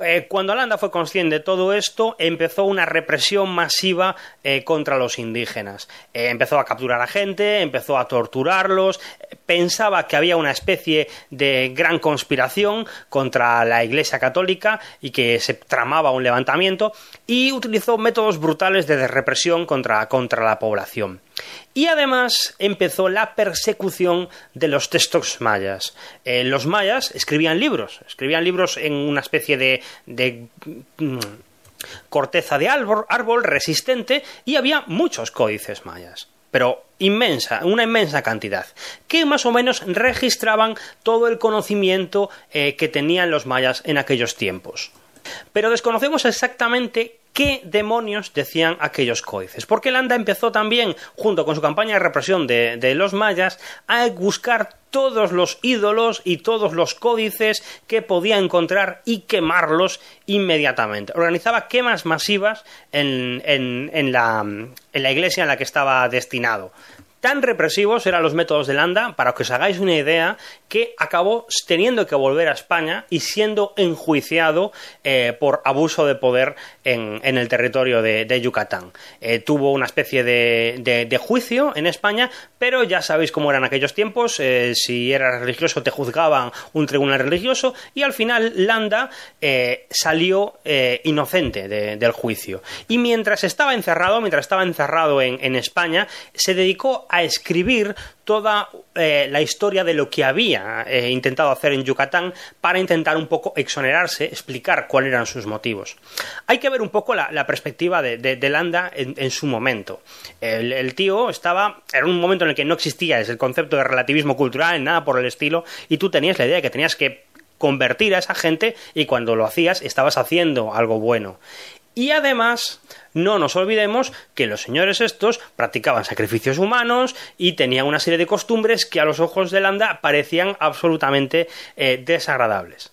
Eh, cuando Alanda fue consciente de todo esto, empezó una represión masiva eh, contra los indígenas. Eh, empezó a capturar a gente, empezó a torturarlos, pensaba que había una especie de gran conspiración contra la Iglesia Católica y que se tramaba un levantamiento y utilizó métodos brutales de represión contra la población. Y además empezó la persecución de los textos mayas. Eh, los mayas escribían libros, escribían libros en una especie de, mm, corteza de árbol, árbol resistente y había muchos códices mayas pero inmensa, una inmensa cantidad, que más o menos registraban todo el conocimiento eh, que tenían los mayas en aquellos tiempos. Pero desconocemos exactamente qué demonios decían aquellos códices. Porque Landa empezó también, junto con su campaña de represión de, los mayas, a buscar todos los ídolos y todos los códices que podía encontrar y quemarlos inmediatamente. Organizaba quemas masivas en, la, en la iglesia en la que estaba destinado Tan represivos eran los métodos de Landa, para que os hagáis una idea, que acabó teniendo que volver a España y siendo enjuiciado eh, por abuso de poder en, el territorio de, Yucatán. Eh, tuvo una especie de, juicio en España, pero ya sabéis cómo eran aquellos tiempos. Eh, si eras religioso, te juzgaban un tribunal religioso y al final Landa salió inocente del juicio. Y mientras estaba encerrado, mientras estaba encerrado en, en España, se dedicó a escribir toda eh, la historia de lo que había eh, intentado hacer en Yucatán para intentar un poco exonerarse, explicar cuáles eran sus motivos. Hay que ver un poco la, perspectiva de, Landa en, su momento. El, tío estaba, era un momento en el que no existía el concepto de relativismo cultural, nada por el estilo, y tú tenías la idea de que tenías que convertir a esa gente y cuando lo hacías estabas haciendo algo bueno. Y además, no nos olvidemos que los señores estos practicaban sacrificios humanos y tenían una serie de costumbres que a los ojos de Landa parecían absolutamente eh, desagradables.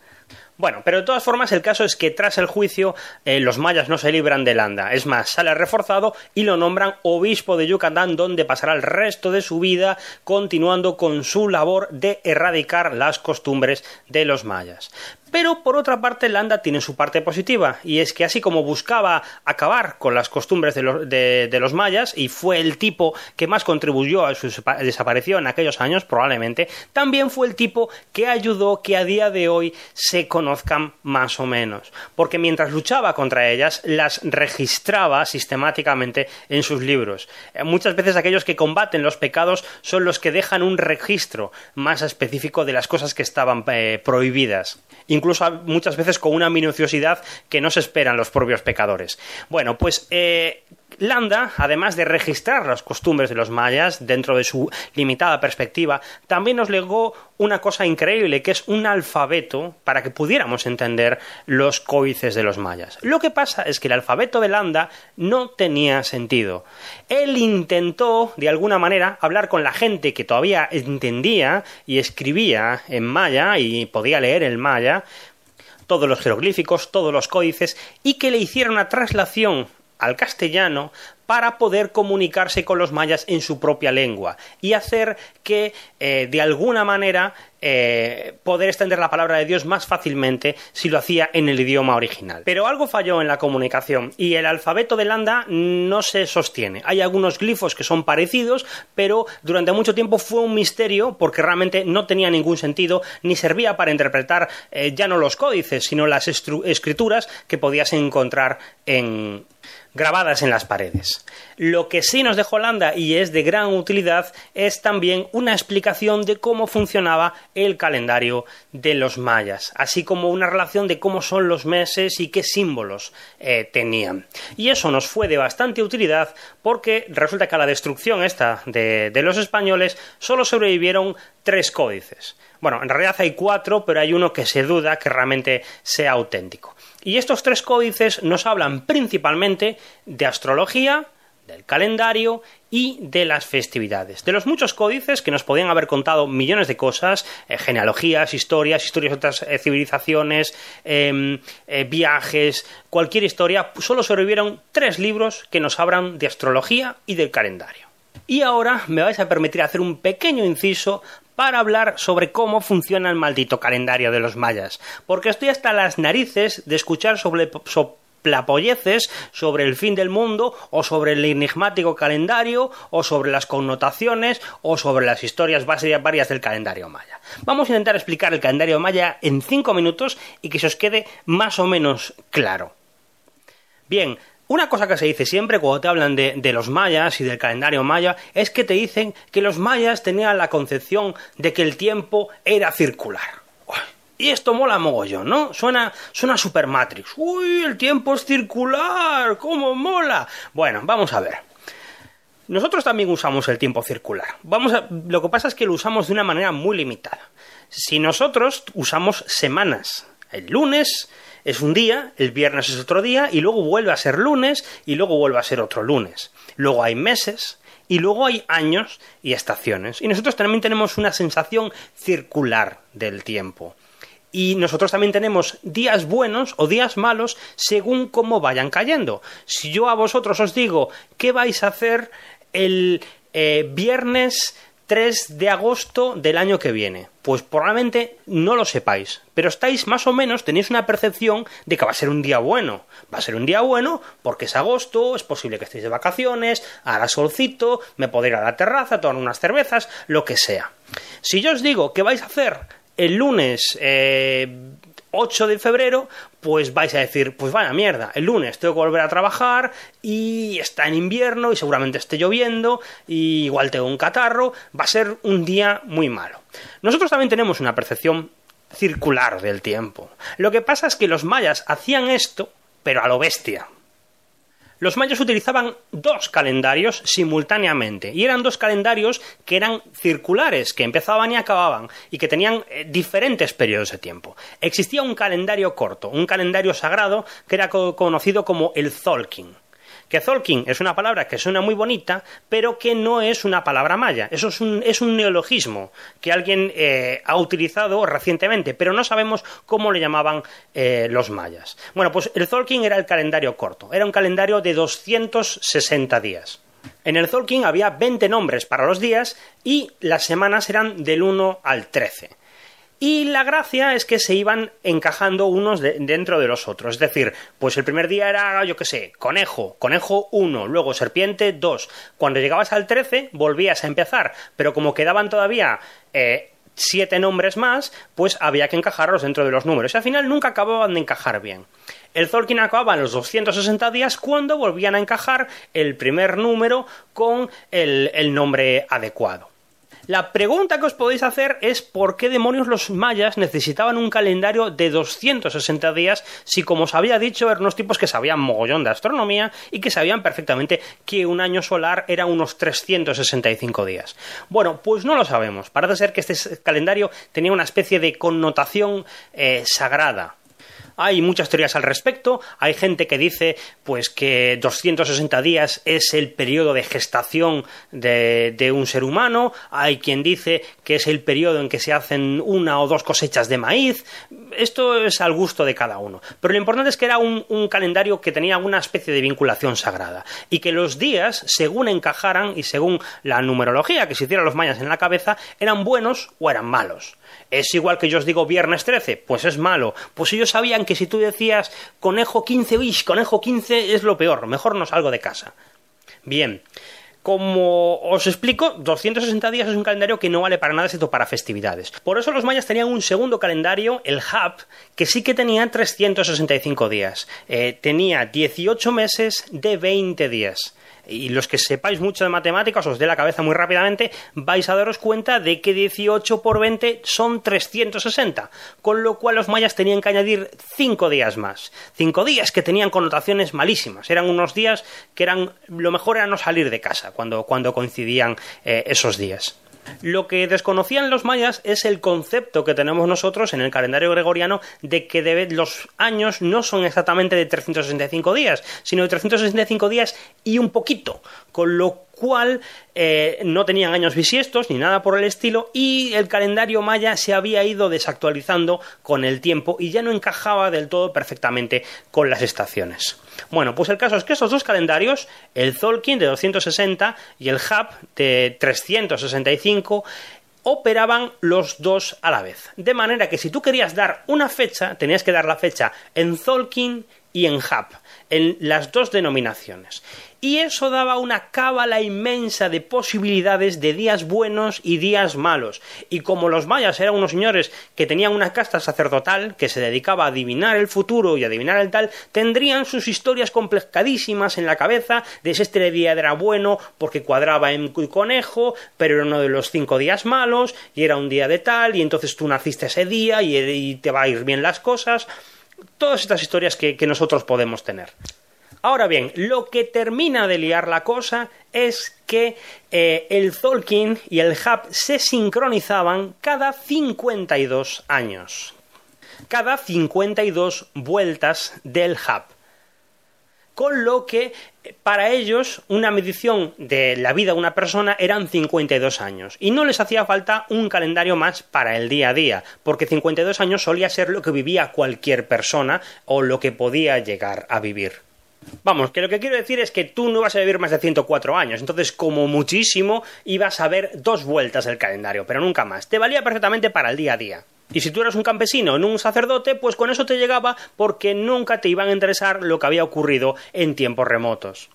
Bueno, pero de todas formas el caso es que tras el juicio eh, los mayas no se libran de Landa. Es más, sale reforzado y lo nombran obispo de Yucatán donde pasará el resto de su vida continuando con su labor de erradicar las costumbres de los mayas. Pero por otra parte, Landa tiene su parte positiva, y es que así como buscaba acabar con las costumbres de los, mayas, y fue el tipo que más contribuyó a su desaparición en aquellos años, probablemente, también fue el tipo que ayudó que a día de hoy se conozcan más o menos. Porque mientras luchaba contra ellas, las registraba sistemáticamente en sus libros. Eh, muchas veces aquellos que combaten los pecados son los que dejan un registro más específico de las cosas que estaban eh, prohibidas muchas veces con una minuciosidad que no se esperan los propios pecadores. Bueno, pues eh, Landa, además de registrar las costumbres de los mayas dentro de su limitada perspectiva, también nos legó una cosa increíble, que es un alfabeto para que pudiéramos entender los códices de los mayas. Lo que pasa es que el alfabeto de Landa no tenía sentido. Él intentó, de alguna manera, hablar con la gente que todavía entendía y escribía en maya y podía leer el maya, todos los jeroglíficos, todos los códices, y que le hiciera una traslación al castellano para poder comunicarse con los mayas en su propia lengua y hacer que eh, de alguna manera eh, poder extender la palabra de Dios más fácilmente si lo hacía en el idioma original. Pero algo falló en la comunicación y el alfabeto de Landa no se sostiene. Hay algunos glifos que son parecidos, pero durante mucho tiempo fue un misterio porque realmente no tenía ningún sentido ni servía para interpretar eh, ya no los códices, sino las escrituras que podías encontrar en, grabadas en las paredes. Lo que sí nos dejó Landa y es de gran utilidad es también una explicación de cómo funcionaba el calendario de los mayas, así como una relación de cómo son los meses y qué símbolos eh, tenían. Y eso nos fue de bastante utilidad porque resulta que a la destrucción esta de, de los españoles solo sobrevivieron tres códices. Bueno, en realidad hay cuatro, pero hay uno que se duda que realmente sea auténtico. Y estos tres códices nos hablan principalmente de astrología, del calendario y de las festividades. De los muchos códices que nos podían haber contado millones de cosas, eh, genealogías, historias, historias de otras eh, civilizaciones, em, eh, viajes, cualquier historia, solo sobrevivieron tres libros que nos hablan de astrología y del calendario. Y ahora me vais a permitir hacer un pequeño inciso para hablar sobre cómo funciona el maldito calendario de los mayas, porque estoy hasta las narices de escuchar sobre, plapolleces sobre el fin del mundo o sobre el enigmático calendario o sobre las connotaciones o sobre las historias varias del calendario maya. Vamos a intentar explicar el calendario maya en cinco minutos y que se os quede más o menos claro. Bien, una cosa que se dice siempre cuando te hablan de, los mayas y del calendario maya es que te dicen que los mayas tenían la concepción de que el tiempo era circular. Y esto mola mogollón, ¿no? Suena, suena Super Matrix. ¡Uy, el tiempo es circular! ¡Cómo mola! Bueno, vamos a ver. Nosotros también usamos el tiempo circular. Vamos a, lo que pasa es que lo usamos de una manera muy limitada. Si nosotros usamos semanas, el lunes es un día, el viernes es otro día, y luego vuelve a ser lunes, y luego vuelve a ser otro lunes. Luego hay meses, y luego hay años y estaciones. Y nosotros también tenemos una sensación circular del tiempo. Y nosotros también tenemos días buenos o días malos según cómo vayan cayendo. Si yo a vosotros os digo qué vais a hacer el eh, viernes 3 de agosto del año que viene. Pues probablemente no lo sepáis, pero estáis más o menos, tenéis una percepción de que va a ser un día bueno. Va a ser un día bueno porque es agosto, es posible que estéis de vacaciones, hará solcito, me podré ir a la terraza, tomar unas cervezas, lo que sea. Si yo os digo que vais a hacer el lunes eh, 8 de febrero, pues vais a decir, pues vaya mierda, el lunes tengo que volver a trabajar y está en invierno y seguramente esté lloviendo y igual tengo un catarro, va a ser un día muy malo. Nosotros también tenemos una percepción circular del tiempo. Lo que pasa es que los mayas hacían esto, pero a lo bestia. Los mayas utilizaban dos calendarios simultáneamente y eran dos calendarios que eran circulares, que empezaban y acababan y que tenían eh, diferentes periodos de tiempo. Existía un calendario corto, un calendario sagrado que era conocido como el Zolkin que Zolkin es una palabra que suena muy bonita, pero que no es una palabra maya. Eso es un, neologismo que alguien eh, ha utilizado recientemente, pero no sabemos cómo le llamaban eh, los mayas. Bueno, pues el Zolkin era el calendario corto, era un calendario de 260 días. En el Zolkin había 20 nombres para los días y las semanas eran del 1 al 13. Y la gracia es que se iban encajando unos dentro de los otros. Es decir, pues el primer día era, yo qué sé, conejo, conejo 1, luego serpiente 2. Cuando llegabas al 13 volvías a empezar, pero como quedaban todavía eh, siete nombres más, pues había que encajarlos dentro de los números. Y al final nunca acababan de encajar bien. El Zolkin acababa en los 260 días cuando volvían a encajar el primer número con el nombre adecuado. La pregunta que os podéis hacer es por qué demonios los mayas necesitaban un calendario de 260 días si, como os había dicho, eran unos tipos que sabían mogollón de astronomía y que sabían perfectamente que un año solar era unos 365 días. Bueno, pues no lo sabemos. Parece ser que este calendario tenía una especie de connotación eh, sagrada. Hay muchas teorías al respecto. Hay gente que dice pues que 260 días es el periodo de gestación de, un ser humano. Hay quien dice que es el periodo en que se hacen una o dos cosechas de maíz. Esto es al gusto de cada uno. Pero lo importante es que era un, calendario que tenía una especie de vinculación sagrada y que los días, según encajaran y según la numerología que se hicieran los mayas en la cabeza, eran buenos o eran malos. Es igual que yo os digo viernes 13, pues es malo. Pues ellos sabían que si tú decías conejo 15, uy, conejo 15 es lo peor, mejor no salgo de casa. Bien, como os explico, 260 días es un calendario que no vale para nada excepto para festividades. Por eso los mayas tenían un segundo calendario, el HAP, que sí que tenía 365 días. Eh, tenía 18 meses de 20 días y los que sepáis mucho de matemáticas, os dé la cabeza muy rápidamente, vais a daros cuenta de que 18 por 20 son 360, con lo cual los mayas tenían que añadir 5 días más. 5 días que tenían connotaciones malísimas, eran unos días que eran, lo mejor era no salir de casa cuando, cuando coincidían eh, esos días. Lo que desconocían los mayas es el concepto que tenemos nosotros en el calendario gregoriano de que los años no son exactamente de 365 días, sino de 365 días y un poquito, con lo cual eh, no tenían años bisiestos ni nada por el estilo y el calendario maya se había ido desactualizando con el tiempo y ya no encajaba del todo perfectamente con las estaciones. Bueno, pues el caso es que esos dos calendarios, el Zolkin de 260 y el Hub de 365, operaban los dos a la vez. De manera que si tú querías dar una fecha, tenías que dar la fecha en Zolkin y en Hub, en las dos denominaciones y eso daba una cábala inmensa de posibilidades de días buenos y días malos. Y como los mayas eran unos señores que tenían una casta sacerdotal que se dedicaba a adivinar el futuro y adivinar el tal, tendrían sus historias complicadísimas en la cabeza de si este día era bueno porque cuadraba en conejo, pero era uno de los cinco días malos y era un día de tal y entonces tú naciste ese día y, te va a ir bien las cosas. Todas estas historias que nosotros podemos tener. Ahora bien, lo que termina de liar la cosa es que eh, el Zolkin y el Hub se sincronizaban cada 52 años. Cada 52 vueltas del Hub. Con lo que para ellos una medición de la vida de una persona eran 52 años y no les hacía falta un calendario más para el día a día, porque 52 años solía ser lo que vivía cualquier persona o lo que podía llegar a vivir. Vamos, que lo que quiero decir es que tú no vas a vivir más de 104 años, entonces como muchísimo ibas a ver dos vueltas del calendario, pero nunca más. Te valía perfectamente para el día a día. Y si tú eras un campesino o un sacerdote, pues con eso te llegaba porque nunca te iban a interesar lo que había ocurrido en tiempos remotos.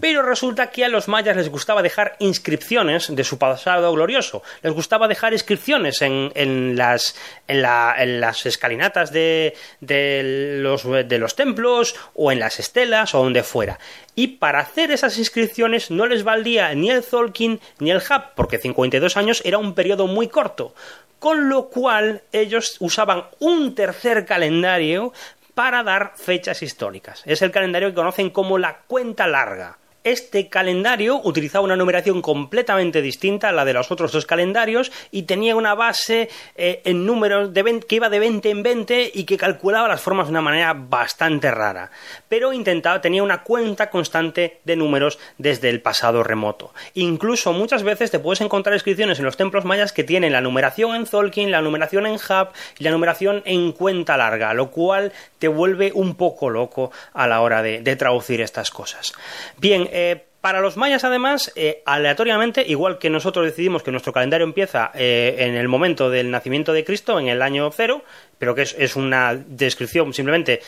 Pero resulta que a los mayas les gustaba dejar inscripciones de su pasado glorioso. Les gustaba dejar inscripciones en, las, escalinatas de, los, de los templos o en las estelas o donde fuera. Y para hacer esas inscripciones no les valía ni el Zolkin ni el Hub, porque 52 años era un periodo muy corto. Con lo cual ellos usaban un tercer calendario para dar fechas históricas. Es el calendario que conocen como la cuenta larga. Este calendario utilizaba una numeración completamente distinta a la de los otros dos calendarios y tenía una base eh, en números que iba de 20 en 20 y que calculaba las formas de una manera bastante rara. Pero intentaba, tenía una cuenta constante de números desde el pasado remoto. Incluso muchas veces te puedes encontrar inscripciones en los templos mayas que tienen la numeración en Zolkin, la numeración en Hub y la numeración en cuenta larga, lo cual te vuelve un poco loco a la hora de, de traducir estas cosas. Bien, eh, para los mayas, además, eh, aleatoriamente, igual que nosotros decidimos que nuestro calendario empieza eh, en el momento del nacimiento de Cristo, en el año cero, pero que es, una descripción, simplemente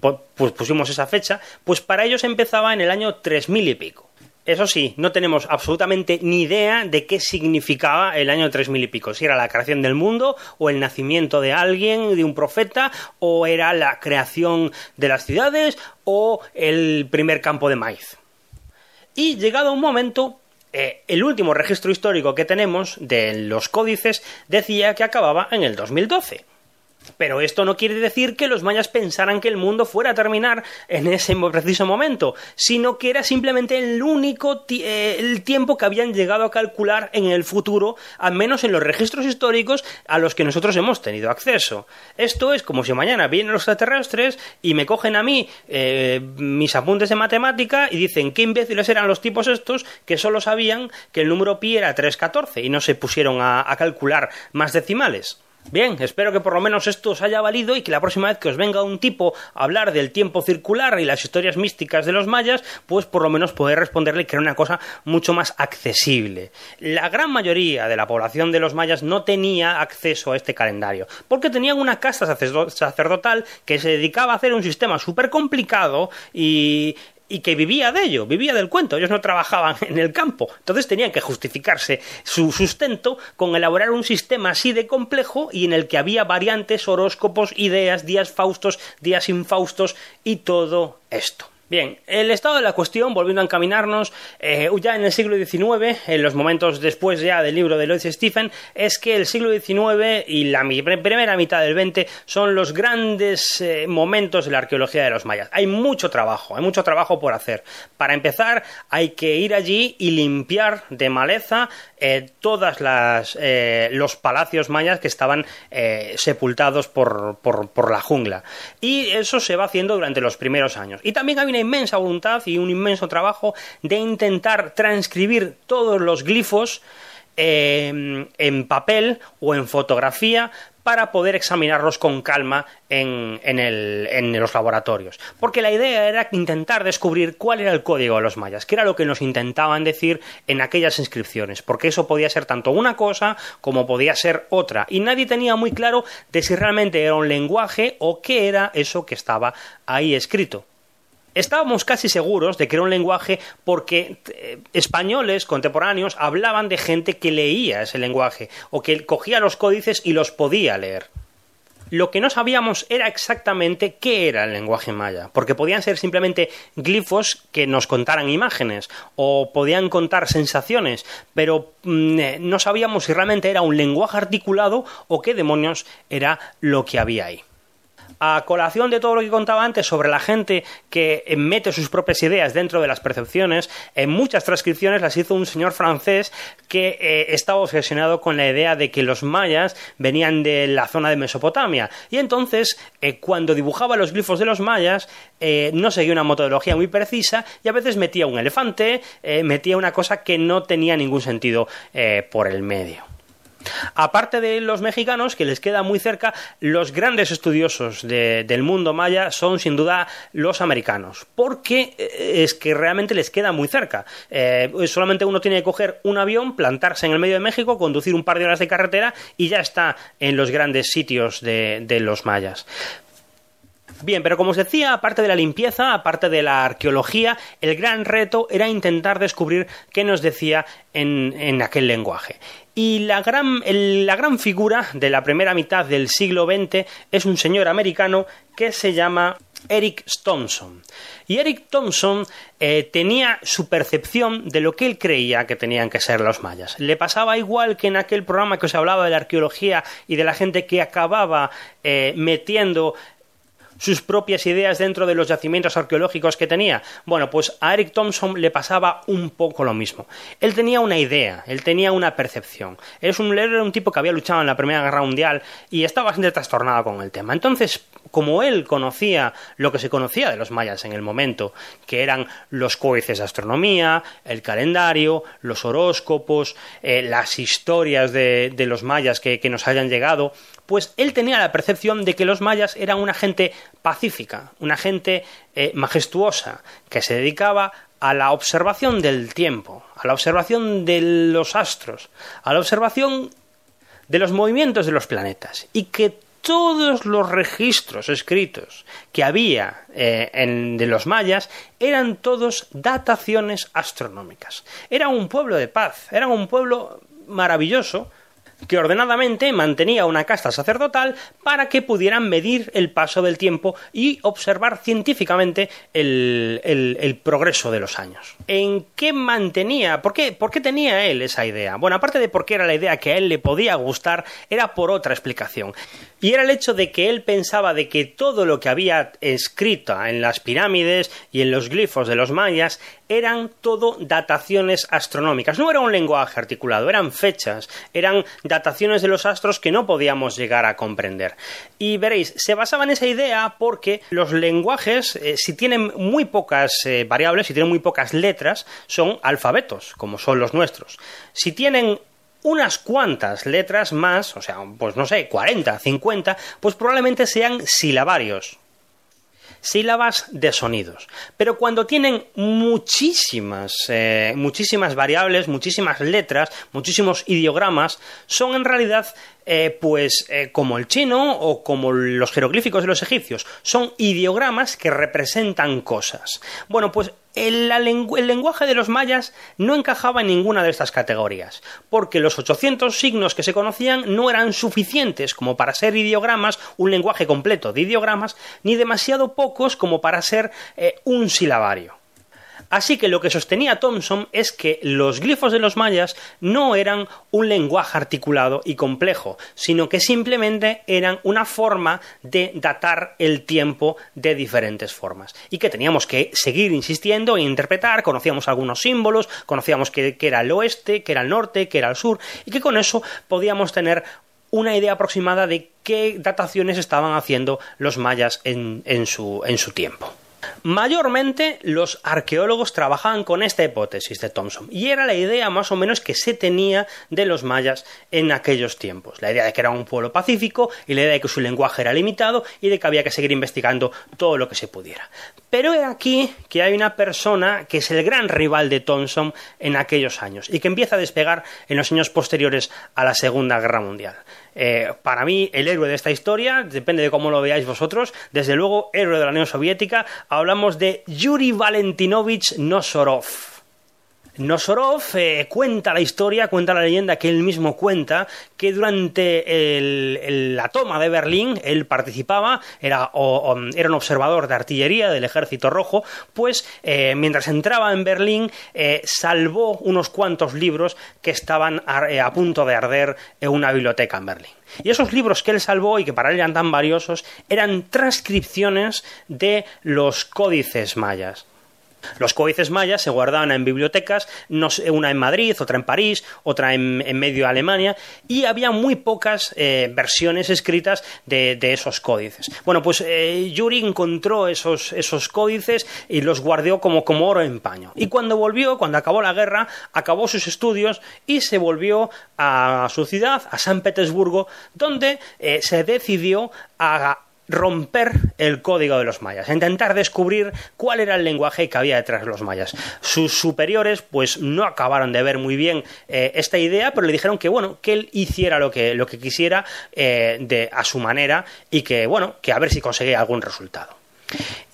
pues pusimos esa fecha, pues para ellos empezaba en el año 3000 y pico. Eso sí, no tenemos absolutamente ni idea de qué significaba el año 3000 y pico. Si era la creación del mundo, o el nacimiento de alguien, de un profeta, o era la creación de las ciudades, o el primer campo de maíz. Y llegado un momento, eh, el último registro histórico que tenemos de los códices decía que acababa en el 2012. Pero esto no quiere decir que los mayas pensaran que el mundo fuera a terminar en ese preciso momento, sino que era simplemente el único eh, el tiempo que habían llegado a calcular en el futuro, al menos en los registros históricos a los que nosotros hemos tenido acceso. Esto es como si mañana vienen los extraterrestres y me cogen a mí eh, mis apuntes de matemática y dicen qué imbéciles eran los tipos estos que solo sabían que el número pi era 314 y no se pusieron a calcular más decimales. Bien, espero que por lo menos esto os haya valido y que la próxima vez que os venga un tipo a hablar del tiempo circular y las historias místicas de los mayas, pues por lo menos poder responderle que era una cosa mucho más accesible. La gran mayoría de la población de los mayas no tenía acceso a este calendario, porque tenían una casta sacerdotal que se dedicaba a hacer un sistema súper complicado y y que vivía de ello, vivía del cuento, ellos no trabajaban en el campo, entonces tenían que justificarse su sustento con elaborar un sistema así de complejo y en el que había variantes, horóscopos, ideas, días faustos, días infaustos y todo esto. Bien, el estado de la cuestión, volviendo a encaminarnos, eh, ya en el siglo XIX, en los momentos después ya del libro de Lloyd Stephen, es que el siglo XIX y la primera mitad del XX son los grandes eh, momentos de la arqueología de los mayas. Hay mucho trabajo, hay mucho trabajo por hacer. Para empezar, hay que ir allí y limpiar de maleza eh, todos los palacios mayas que estaban sepultados por, por, la jungla. Y eso se va haciendo durante los primeros años. Y también hay una inmensa voluntad y un inmenso trabajo de intentar transcribir todos los glifos eh, en papel o en fotografía para poder examinarlos con calma en, en, los laboratorios. Porque la idea era intentar descubrir cuál era el código de los mayas, que era lo que nos intentaban decir en aquellas inscripciones, porque eso podía ser tanto una cosa como podía ser otra, y nadie tenía muy claro de si realmente era un lenguaje o qué era eso que estaba ahí escrito. Estábamos casi seguros de que era un lenguaje porque eh, españoles contemporáneos hablaban de gente que leía ese lenguaje o que cogía los códices y los podía leer. Lo que no sabíamos era exactamente qué era el lenguaje maya, porque podían ser simplemente glifos que nos contaran imágenes o podían contar sensaciones, pero mm, eh, no sabíamos si realmente era un lenguaje articulado o qué demonios era lo que había ahí a colación de todo lo que contaba antes sobre la gente que mete sus propias ideas dentro de las percepciones, en muchas transcripciones las hizo un señor francés que eh, estaba obsesionado con la idea de que los mayas venían de la zona de Mesopotamia. Y entonces, eh, cuando dibujaba los glifos de los mayas, eh, no seguía una metodología muy precisa y a veces metía un elefante, metía una cosa que no tenía ningún sentido por el medio. Aparte de los mexicanos, que les queda muy cerca, los grandes estudiosos del mundo maya son sin duda los americanos, porque eh, es que realmente les queda muy cerca. Eh, solamente uno tiene que coger un avión, plantarse en el medio de México, conducir un par de horas de carretera y ya está en los grandes sitios de los mayas. Bien, pero como os decía, aparte de la limpieza, aparte de la arqueología, el gran reto era intentar descubrir qué nos decía en, aquel lenguaje. Y la gran, la gran figura de la primera mitad del siglo XX es un señor americano que se llama Eric Thompson. Y Eric Thompson eh, tenía su percepción de lo que él creía que tenían que ser los mayas. Le pasaba igual que en aquel programa que os hablaba de la arqueología y de la gente que acababa eh, metiendo sus propias ideas dentro de los yacimientos arqueológicos que tenía? Bueno, pues a Eric Thompson le pasaba un poco lo mismo. Él tenía una idea, él tenía una percepción. Es un, era un tipo que había luchado en la Primera Guerra Mundial y estaba bastante trastornado con el tema. Entonces, como él conocía lo que se conocía de los mayas en el momento, que eran los códices de astronomía, el calendario, los horóscopos, eh, las historias de, los mayas que, nos hayan llegado, pues él tenía la percepción de que los mayas eran una gente pacífica, una gente eh, majestuosa, que se dedicaba a la observación del tiempo, a la observación de los astros, a la observación de los movimientos de los planetas, y que todos los registros escritos que había eh, en, de los mayas eran todos dataciones astronómicas. Era un pueblo de paz, era un pueblo maravilloso, que ordenadamente mantenía una casta sacerdotal para que pudieran medir el paso del tiempo y observar científicamente el, progreso de los años. ¿En qué mantenía? ¿Por qué, ¿Por qué tenía él esa idea? Bueno, aparte de porque era la idea que a él le podía gustar, era por otra explicación. Y era el hecho de que él pensaba de que todo lo que había escrito en las pirámides y en los glifos de los mayas eran todo dataciones astronómicas. No era un lenguaje articulado, eran fechas, eran dataciones de los astros que no podíamos llegar a comprender. Y veréis, se basaba en esa idea porque los lenguajes, eh, si tienen muy pocas eh, variables, si tienen muy pocas letras, son alfabetos, como son los nuestros. Si tienen unas cuantas letras más, o sea, pues no sé, 40, 50, pues probablemente sean silabarios, sílabas de sonidos. Pero cuando tienen muchísimas, eh, muchísimas variables, muchísimas letras, muchísimos ideogramas, son en realidad eh, pues eh, como el chino o como los jeroglíficos de los egipcios, son ideogramas que representan cosas. Bueno, pues el, lenguaje de los mayas no encajaba en ninguna de estas categorías, porque los 800 signos que se conocían no eran suficientes como para ser ideogramas, un lenguaje completo de ideogramas, ni demasiado pocos como para ser eh, un silabario. Así que lo que sostenía Thomson es que los glifos de los mayas no eran un lenguaje articulado y complejo, sino que simplemente eran una forma de datar el tiempo de diferentes formas. Y que teníamos que seguir insistiendo e interpretar, conocíamos algunos símbolos, conocíamos que, era el oeste, que era el norte, que era el sur, y que con eso podíamos tener una idea aproximada de qué dataciones estaban haciendo los mayas en su tiempo. Mayormente los arqueólogos trabajaban con esta hipótesis de Thomson y era la idea más o menos que se tenía de los mayas en aquellos tiempos. La idea de que era un pueblo pacífico y la idea de que su lenguaje era limitado y de que había que seguir investigando todo lo que se pudiera. Pero he aquí que hay una persona que es el gran rival de Thomson en aquellos años y que empieza a despegar en los años posteriores a la Segunda Guerra Mundial. Eh, para mí, el héroe de esta historia, depende de cómo lo veáis vosotros, desde luego, héroe de la Unión Soviética, hablamos de Yuri Valentinovich Nosorov. Nosorov eh, cuenta la historia, cuenta la leyenda que él mismo cuenta, que durante la toma de Berlín él participaba, era, un observador de artillería del ejército rojo, pues eh, mientras entraba en Berlín eh, salvó unos cuantos libros que estaban a, punto de arder en una biblioteca en Berlín. Y esos libros que él salvó y que para él eran tan valiosos eran transcripciones de los códices mayas. Los códices mayas se guardaban en bibliotecas, una en Madrid, otra en París, otra en, medio de Alemania, y había muy pocas eh, versiones escritas de, esos códices. Bueno, pues eh, Yuri encontró esos, esos códices y los guardó como, como oro en paño. Y cuando volvió, cuando acabó la guerra, acabó sus estudios y se volvió a su ciudad, a San Petersburgo, donde eh, se decidió a romper el código de los mayas, intentar descubrir cuál era el lenguaje que había detrás de los mayas. Sus superiores, pues no acabaron de ver muy bien eh, esta idea, pero le dijeron que bueno, que él hiciera lo que, lo que quisiera eh, de, a su manera y que bueno, que a ver si conseguía algún resultado.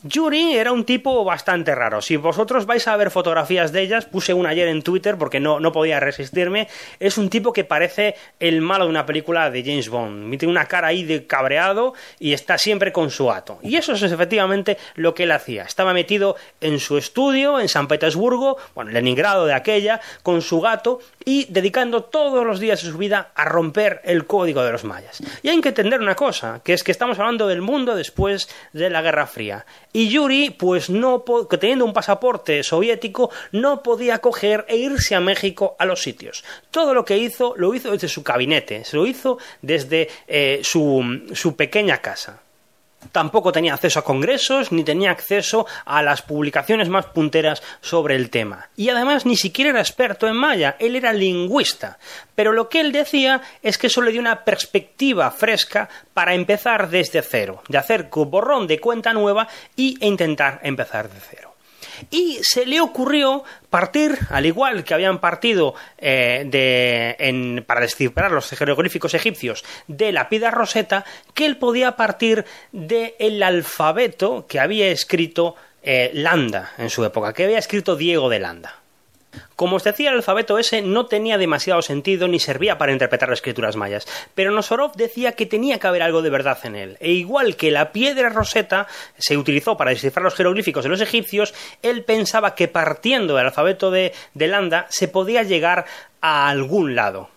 Yuri era un tipo bastante raro. Si vosotros vais a ver fotografías de ellas, puse una ayer en Twitter porque no, no podía resistirme. Es un tipo que parece el malo de una película de James Bond. Tiene una cara ahí de cabreado y está siempre con su gato. Y eso es efectivamente lo que él hacía. Estaba metido en su estudio en San Petersburgo, bueno, en Leningrado de aquella, con su gato y dedicando todos los días de su vida a romper el código de los mayas. Y hay que entender una cosa, que es que estamos hablando del mundo después de la Guerra Fría. Y Yuri, pues no, teniendo un pasaporte soviético, no podía coger e irse a México a los sitios. Todo lo que hizo, lo hizo desde su gabinete, se lo hizo desde eh, su pequeña casa. Tampoco tenía acceso a congresos ni tenía acceso a las publicaciones más punteras sobre el tema. Y además ni siquiera era experto en maya, él era lingüista. Pero lo que él decía es que eso le dio una perspectiva fresca para empezar desde cero, de hacer borrón de cuenta nueva e intentar empezar de cero y se le ocurrió partir, al igual que habían partido eh, para descifrar los jeroglíficos egipcios de la pida Rosetta, que él podía partir del alfabeto que había escrito eh, Landa en su época, que había escrito Diego de Landa. Como os decía, el alfabeto ese no tenía demasiado sentido ni servía para interpretar las escrituras mayas, pero Nosorov decía que tenía que haber algo de verdad en él. E igual que la piedra roseta se utilizó para descifrar los jeroglíficos de los egipcios, él pensaba que partiendo del alfabeto de, de Landa se podía llegar a algún lado.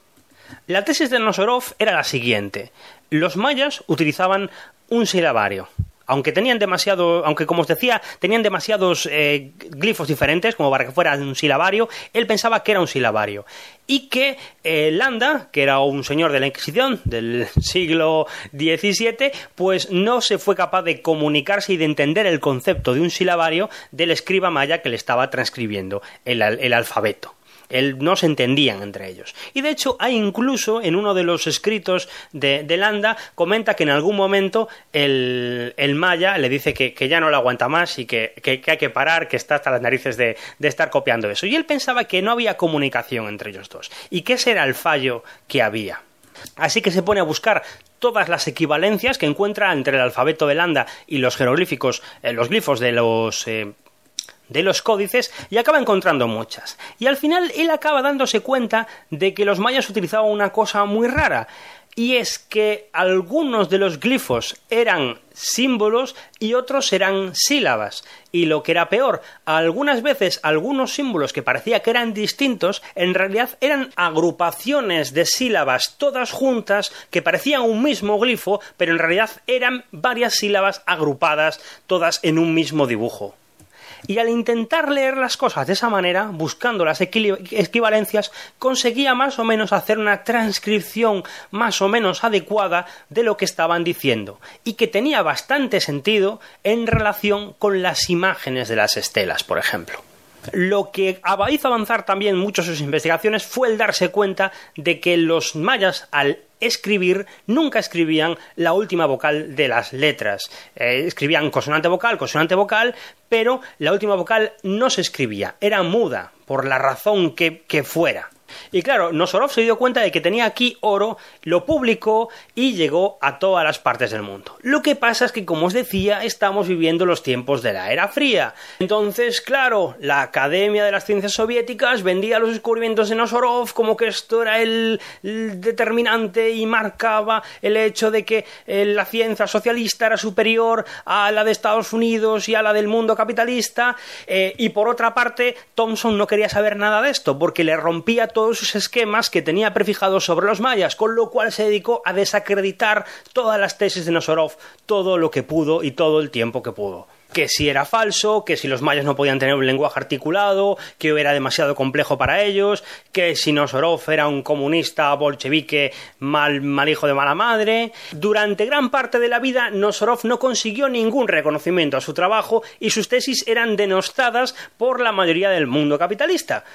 La tesis de Nosorov era la siguiente. Los mayas utilizaban un silabario aunque tenían demasiado, aunque como os decía, tenían demasiados eh, glifos diferentes, como para que fuera un silabario, él pensaba que era un silabario. Y que eh, Landa, que era un señor de la Inquisición del siglo XVII, pues no se fue capaz de comunicarse y de entender el concepto de un silabario del escriba maya que le estaba transcribiendo el alfabeto no se entendían entre ellos. Y de hecho, hay incluso en uno de los escritos de, Landa, comenta que en algún momento el, Maya le dice que, ya no lo aguanta más y que, hay que parar, que está hasta las narices de, de estar copiando eso. Y él pensaba que no había comunicación entre ellos dos y que ese era el fallo que había. Así que se pone a buscar todas las equivalencias que encuentra entre el alfabeto de Landa y los jeroglíficos, eh, los glifos de los eh, de los códices y acaba encontrando muchas. Y al final él acaba dándose cuenta de que los mayas utilizaban una cosa muy rara, y es que algunos de los glifos eran símbolos y otros eran sílabas. Y lo que era peor, algunas veces algunos símbolos que parecía que eran distintos, en realidad eran agrupaciones de sílabas todas juntas que parecían un mismo glifo, pero en realidad eran varias sílabas agrupadas todas en un mismo dibujo. Y al intentar leer las cosas de esa manera, buscando las equivalencias, conseguía más o menos hacer una transcripción más o menos adecuada de lo que estaban diciendo, y que tenía bastante sentido en relación con las imágenes de las estelas, por ejemplo. Lo que hizo avanzar también mucho sus investigaciones fue el darse cuenta de que los mayas, al escribir nunca escribían la última vocal de las letras. Eh, escribían consonante vocal, consonante vocal, pero la última vocal no se escribía, era muda, por la razón que fuera. Y claro, Nosorov se dio cuenta de que tenía aquí oro, lo publicó y llegó a todas las partes del mundo. Lo que pasa es que, como os decía, estamos viviendo los tiempos de la era fría. Entonces, claro, la Academia de las Ciencias Soviéticas vendía los descubrimientos de Nosorov como que esto era el, determinante y marcaba el hecho de que eh, la ciencia socialista era superior a la de Estados Unidos y a la del mundo capitalista. Eh, y por otra parte, Thomson no quería saber nada de esto porque le rompía todo todos sus esquemas que tenía prefijados sobre los mayas, con lo cual se dedicó a desacreditar todas las tesis de Nosorov, todo lo que pudo y todo el tiempo que pudo. que si era falso, que si los mayas no podían tener un lenguaje articulado, que era demasiado complejo para ellos, que si Nosorov era un comunista bolchevique mal, mal hijo de mala madre. Durante gran parte de la vida, Nosorov no consiguió ningún reconocimiento a su trabajo y sus tesis eran denostadas por la mayoría del mundo capitalista.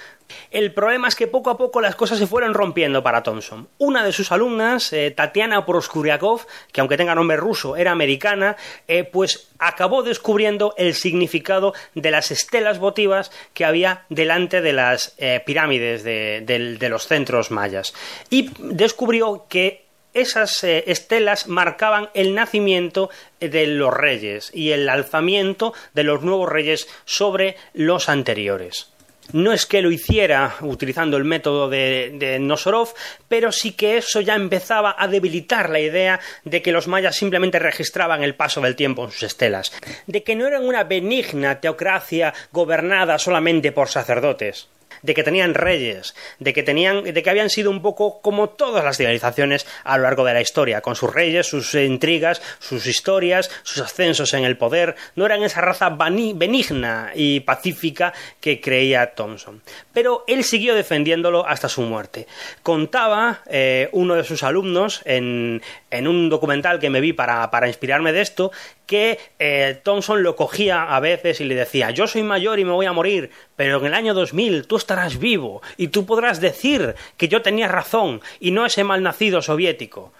El problema es que poco a poco las cosas se fueron rompiendo para Thompson. Una de sus alumnas, eh, Tatiana Proskuriakov, que aunque tenga nombre ruso, era americana, eh, pues acabó descubriendo el significado de las estelas votivas que había delante de las eh, pirámides de, los centros mayas. Y descubrió que esas estelas marcaban el nacimiento de los reyes y el alzamiento de los nuevos reyes sobre los anteriores. No es que lo hiciera utilizando el método de, Nosorov, pero sí que eso ya empezaba a debilitar la idea de que los mayas simplemente registraban el paso del tiempo en sus estelas, de que no eran una benigna teocracia gobernada solamente por sacerdotes de que tenían reyes, de que tenían, de que habían sido un poco como todas las civilizaciones a lo largo de la historia, con sus reyes, sus intrigas, sus historias, sus ascensos en el poder, no eran esa raza benigna y pacífica que creía Thompson. Pero él siguió defendiéndolo hasta su muerte. Contaba eh, uno de sus alumnos en, en un documental que me vi para, para inspirarme de esto, que eh, Thompson lo cogía a veces y le decía, yo soy mayor y me voy a morir, pero en el año 2000 tú estarás vivo y tú podrás decir que yo tenía razón y no ese malnacido soviético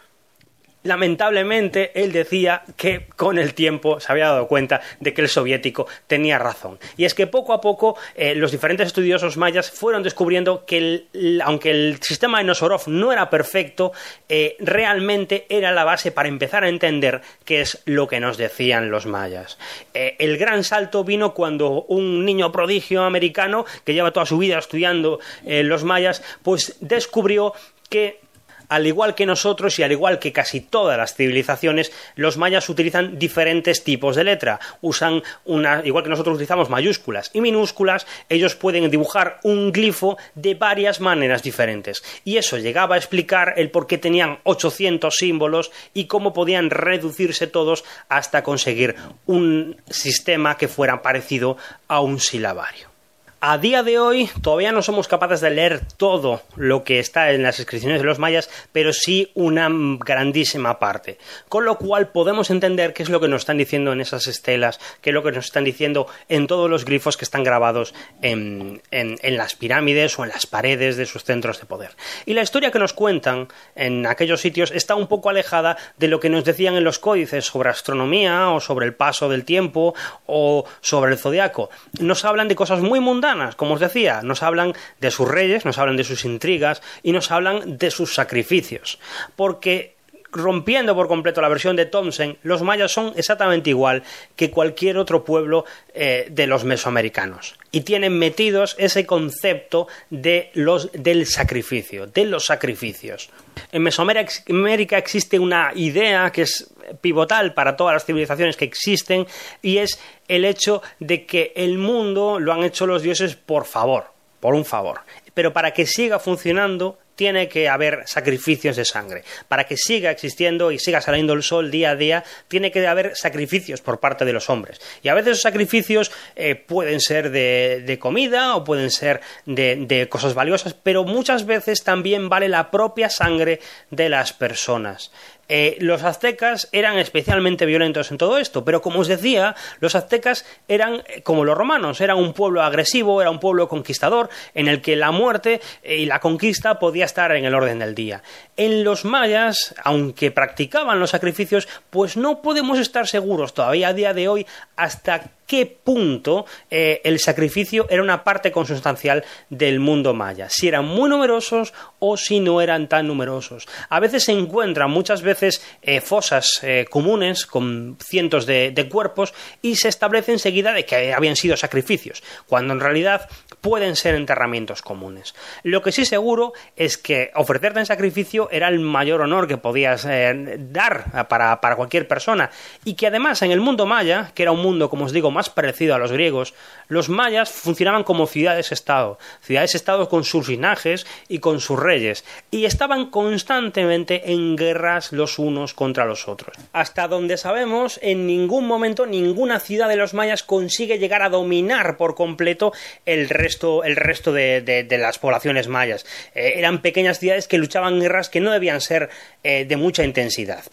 lamentablemente él decía que con el tiempo se había dado cuenta de que el soviético tenía razón. Y es que poco a poco eh, los diferentes estudiosos mayas fueron descubriendo que aunque el sistema de Nosorov no era perfecto, eh, realmente era la base para empezar a entender qué es lo que nos decían los mayas. Eh, el gran salto vino cuando un niño prodigio americano que lleva toda su vida estudiando los mayas, pues descubrió que al igual que nosotros y al igual que casi todas las civilizaciones, los mayas utilizan diferentes tipos de letra. Usan una, igual que nosotros utilizamos mayúsculas y minúsculas, ellos pueden dibujar un glifo de varias maneras diferentes. Y eso llegaba a explicar el por qué tenían 800 símbolos y cómo podían reducirse todos hasta conseguir un sistema que fuera parecido a un silabario. A día de hoy todavía no somos capaces de leer todo lo que está en las inscripciones de los mayas, pero sí una grandísima parte. Con lo cual podemos entender qué es lo que nos están diciendo en esas estelas, qué es lo que nos están diciendo en todos los grifos que están grabados en, las pirámides o en las paredes de sus centros de poder. Y la historia que nos cuentan en aquellos sitios está un poco alejada de lo que nos decían en los códices sobre astronomía o sobre el paso del tiempo o sobre el zodiaco. Nos hablan de cosas muy mundanas como os decía, nos hablan de sus reyes, nos hablan de sus intrigas y nos hablan de sus sacrificios. Porque rompiendo por completo la versión de Thompson, los mayas son exactamente igual que cualquier otro pueblo eh, de los mesoamericanos. Y tienen metidos ese concepto de los, del sacrificio, de los sacrificios. En Mesoamérica existe una idea que es pivotal para todas las civilizaciones que existen y es el hecho de que el mundo lo han hecho los dioses por favor, por un favor. Pero para que siga funcionando tiene que haber sacrificios de sangre. Para que siga existiendo y siga saliendo el sol día a día, tiene que haber sacrificios por parte de los hombres. Y a veces esos sacrificios eh, pueden ser de, comida o pueden ser de cosas valiosas, pero muchas veces también vale la propia sangre de las personas. Eh, los aztecas eran especialmente violentos en todo esto, pero como os decía, los aztecas eran eh, como los romanos, eran un pueblo agresivo, era un pueblo conquistador, en el que la muerte eh, y la conquista podía estar en el orden del día. En los mayas, aunque practicaban los sacrificios, pues no podemos estar seguros todavía a día de hoy hasta qué punto eh, el sacrificio era una parte consustancial del mundo maya, si eran muy numerosos o si no eran tan numerosos. A veces se encuentran muchas veces eh, fosas eh, comunes con cientos de, cuerpos y se establece enseguida de que habían sido sacrificios, cuando en realidad pueden ser enterramientos comunes. Lo que sí seguro es que ofrecerte en sacrificio era el mayor honor que podías eh, dar para, para cualquier persona y que además en el mundo maya, que era un mundo, como os digo, más parecido a los griegos, los mayas funcionaban como ciudades-estado, ciudades-estado con sus linajes y con sus reyes, y estaban constantemente en guerras los unos contra los otros. Hasta donde sabemos, en ningún momento ninguna ciudad de los mayas consigue llegar a dominar por completo el resto, el resto de, las poblaciones mayas. Eh, eran pequeñas ciudades que luchaban guerras que no debían ser eh, de mucha intensidad.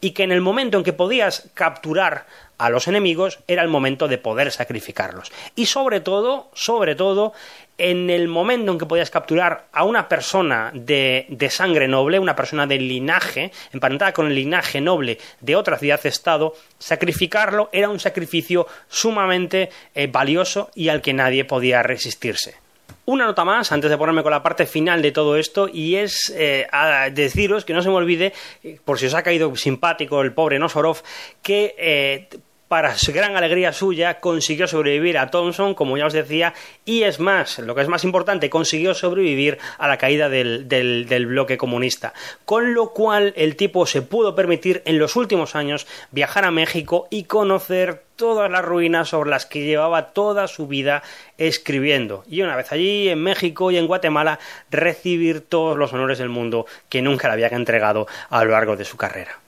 Y que en el momento en que podías capturar a los enemigos era el momento de poder sacrificarlos. Y sobre todo, sobre todo, en el momento en que podías capturar a una persona de, sangre noble, una persona de linaje, emparentada con el linaje noble de otra ciudad-estado, sacrificarlo era un sacrificio sumamente eh, valioso y al que nadie podía resistirse. Una nota más antes de ponerme con la parte final de todo esto y es eh, deciros que no se me olvide, eh, por si os ha caído simpático el pobre Nosorov, que para gran alegría suya, consiguió sobrevivir a Thompson, como ya os decía, y es más, lo que es más importante, consiguió sobrevivir a la caída del, del, bloque comunista. Con lo cual, el tipo se pudo permitir en los últimos años viajar a México y conocer todas las ruinas sobre las que llevaba toda su vida escribiendo. Y una vez allí, en México y en Guatemala, recibir todos los honores del mundo que nunca le había entregado a lo largo de su carrera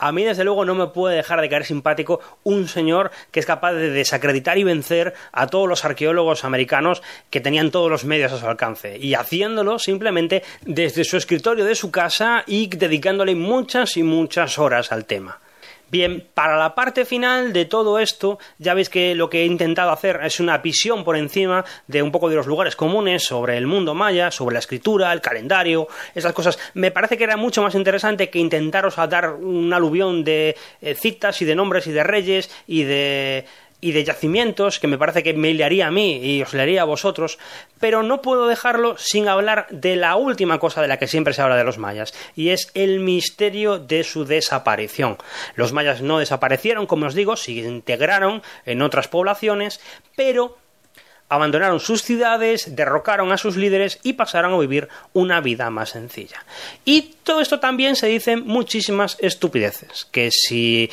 a mí desde luego no me puede dejar de caer simpático un señor que es capaz de desacreditar y vencer a todos los arqueólogos americanos que tenían todos los medios a su alcance y haciéndolo simplemente desde su escritorio de su casa y dedicándole muchas y muchas horas al tema. Bien, para la parte final de todo esto, ya veis que lo que he intentado hacer es una visión por encima de un poco de los lugares comunes sobre el mundo maya, sobre la escritura, el calendario, esas cosas. Me parece que era mucho más interesante que intentaros dar un aluvión de eh, citas y de nombres y de reyes y de y de yacimientos que me parece que me learía a mí y os leería a vosotros, pero no puedo dejarlo sin hablar de la última cosa de la que siempre se habla de los mayas, y es el misterio de su desaparición. Los mayas no desaparecieron, como os digo, se integraron en otras poblaciones, pero abandonaron sus ciudades, derrocaron a sus líderes y pasaron a vivir una vida más sencilla. Y todo esto también se dicen muchísimas estupideces, que si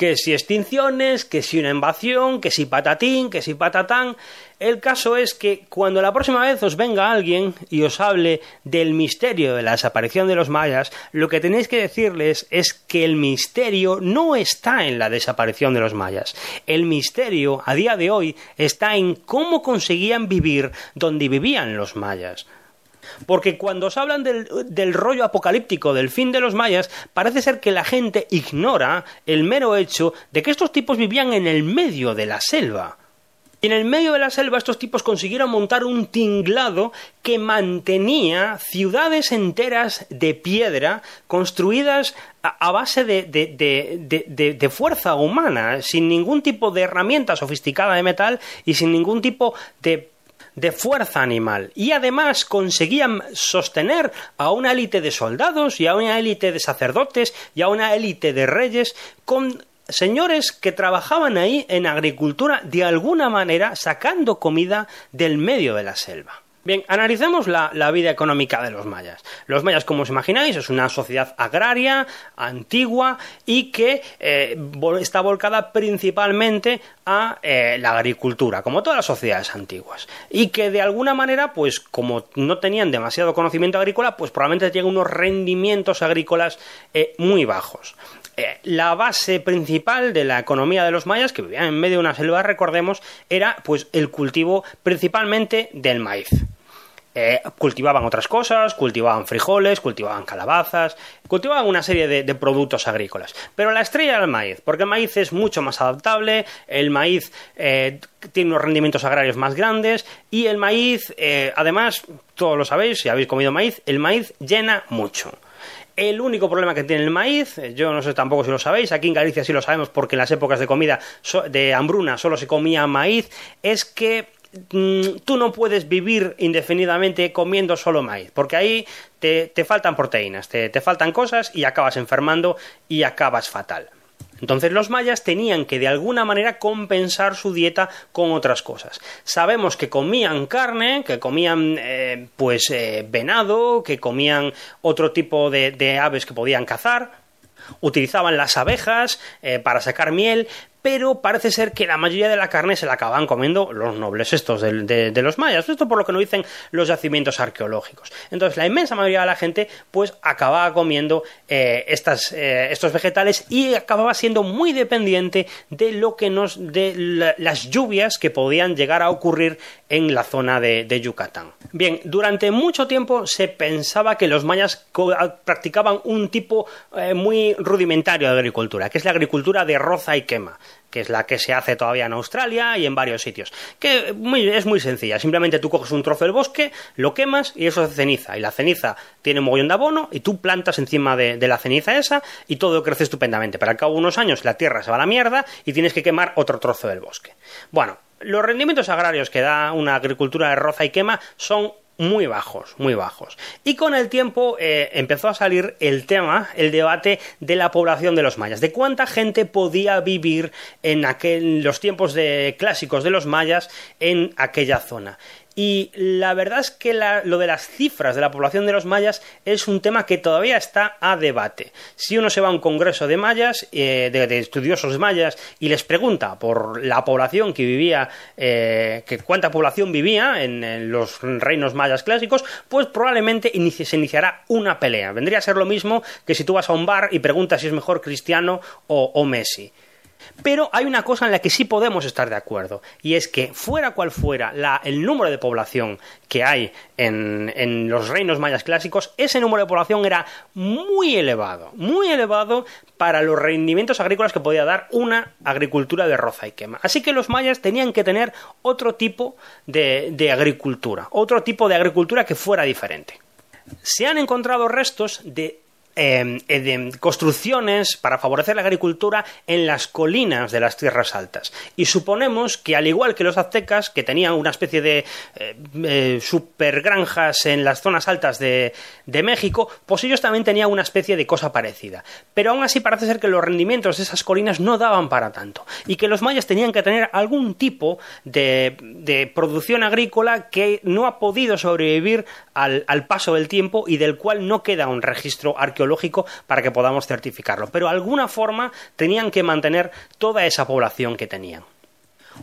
que si extinciones, que si una invasión, que si patatín, que si patatán. El caso es que cuando la próxima vez os venga alguien y os hable del misterio de la desaparición de los mayas, lo que tenéis que decirles es que el misterio no está en la desaparición de los mayas. El misterio, a día de hoy, está en cómo conseguían vivir donde vivían los mayas. Porque cuando os hablan del, rollo apocalíptico del fin de los mayas, parece ser que la gente ignora el mero hecho de que estos tipos vivían en el medio de la selva. Y en el medio de la selva estos tipos consiguieron montar un tinglado que mantenía ciudades enteras de piedra construidas a, base de, de, fuerza humana, sin ningún tipo de herramienta sofisticada de metal y sin ningún tipo de de fuerza animal y además conseguían sostener a una élite de soldados y a una élite de sacerdotes y a una élite de reyes con señores que trabajaban ahí en agricultura de alguna manera sacando comida del medio de la selva. Bien, analicemos la, vida económica de los mayas. Los mayas, como os imagináis, es una sociedad agraria, antigua y que eh, está volcada principalmente a eh, la agricultura, como todas las sociedades antiguas. Y que de alguna manera, pues como no tenían demasiado conocimiento agrícola, pues probablemente tienen unos rendimientos agrícolas eh, muy bajos la base principal de la economía de los mayas, que vivían en medio de una selva, recordemos, era pues el cultivo principalmente del maíz. Eh, cultivaban otras cosas, cultivaban frijoles, cultivaban calabazas, cultivaban una serie de, productos agrícolas. Pero la estrella era el maíz, porque el maíz es mucho más adaptable, el maíz eh, tiene unos rendimientos agrarios más grandes y el maíz, eh, además, todos lo sabéis, si habéis comido maíz, el maíz llena mucho. El único problema que tiene el maíz, yo no sé tampoco si lo sabéis, aquí en Galicia sí lo sabemos porque en las épocas de comida de hambruna solo se comía maíz, es que Mm, tú no puedes vivir indefinidamente comiendo solo maíz, porque ahí te, faltan proteínas, te, faltan cosas y acabas enfermando y acabas fatal. Entonces los mayas tenían que de alguna manera compensar su dieta con otras cosas. Sabemos que comían carne, que comían eh, pues eh, venado, que comían otro tipo de aves que podían cazar, utilizaban las abejas eh, para sacar miel, pero parece ser que la mayoría de la carne se la acaban comiendo los nobles estos de, los mayas. Esto por lo que nos dicen los yacimientos arqueológicos. Entonces la inmensa mayoría de la gente pues acababa comiendo eh, estas, eh, estos vegetales y acababa siendo muy dependiente de lo que nos de las lluvias que podían llegar a ocurrir en la zona de, Yucatán. Bien, durante mucho tiempo se pensaba que los mayas practicaban un tipo eh, muy rudimentario de agricultura, que es la agricultura de roza y quema que es la que se hace todavía en Australia y en varios sitios. Que es muy sencilla. Simplemente tú coges un trozo del bosque, lo quemas y eso es ceniza. Y la ceniza tiene un mogollón de abono y tú plantas encima de, la ceniza esa y todo crece estupendamente. Pero al cabo de unos años la tierra se va a la mierda y tienes que quemar otro trozo del bosque. Bueno, los rendimientos agrarios que da una agricultura de roza y quema son muy bajos, muy bajos. Y con el tiempo eh, empezó a salir el tema, el debate de la población de los mayas, de cuánta gente podía vivir en aquel, los tiempos de, clásicos de los mayas en aquella zona. Y la verdad es que lo de las cifras de la población de los mayas es un tema que todavía está a debate. Si uno se va a un congreso de mayas, eh, de, estudiosos mayas, y les pregunta por la población que vivía, eh, que cuánta población vivía en, los reinos mayas clásicos, pues probablemente se iniciará una pelea. Vendría a ser lo mismo que si tú vas a un bar y preguntas si es mejor Cristiano o Messi. Pero hay una cosa en la que sí podemos estar de acuerdo, y es que fuera cual fuera el número de población que hay en, los reinos mayas clásicos, ese número de población era muy elevado, muy elevado para los rendimientos agrícolas que podía dar una agricultura de roza y quema. Así que los mayas tenían que tener otro tipo de agricultura, otro tipo de agricultura que fuera diferente. Se han encontrado restos de eh, de construcciones para favorecer la agricultura en las colinas de las tierras altas. Y suponemos que, al igual que los aztecas, que tenían una especie de eh, eh, supergranjas en las zonas altas de, de, México, pues ellos también tenían una especie de cosa parecida. Pero aún así parece ser que los rendimientos de esas colinas no daban para tanto. Y que los mayas tenían que tener algún tipo de, de producción agrícola que no ha podido sobrevivir al, al paso del tiempo y del cual no queda un registro arqueológico para que podamos certificarlo. Pero de alguna forma tenían que mantener toda esa población que tenían.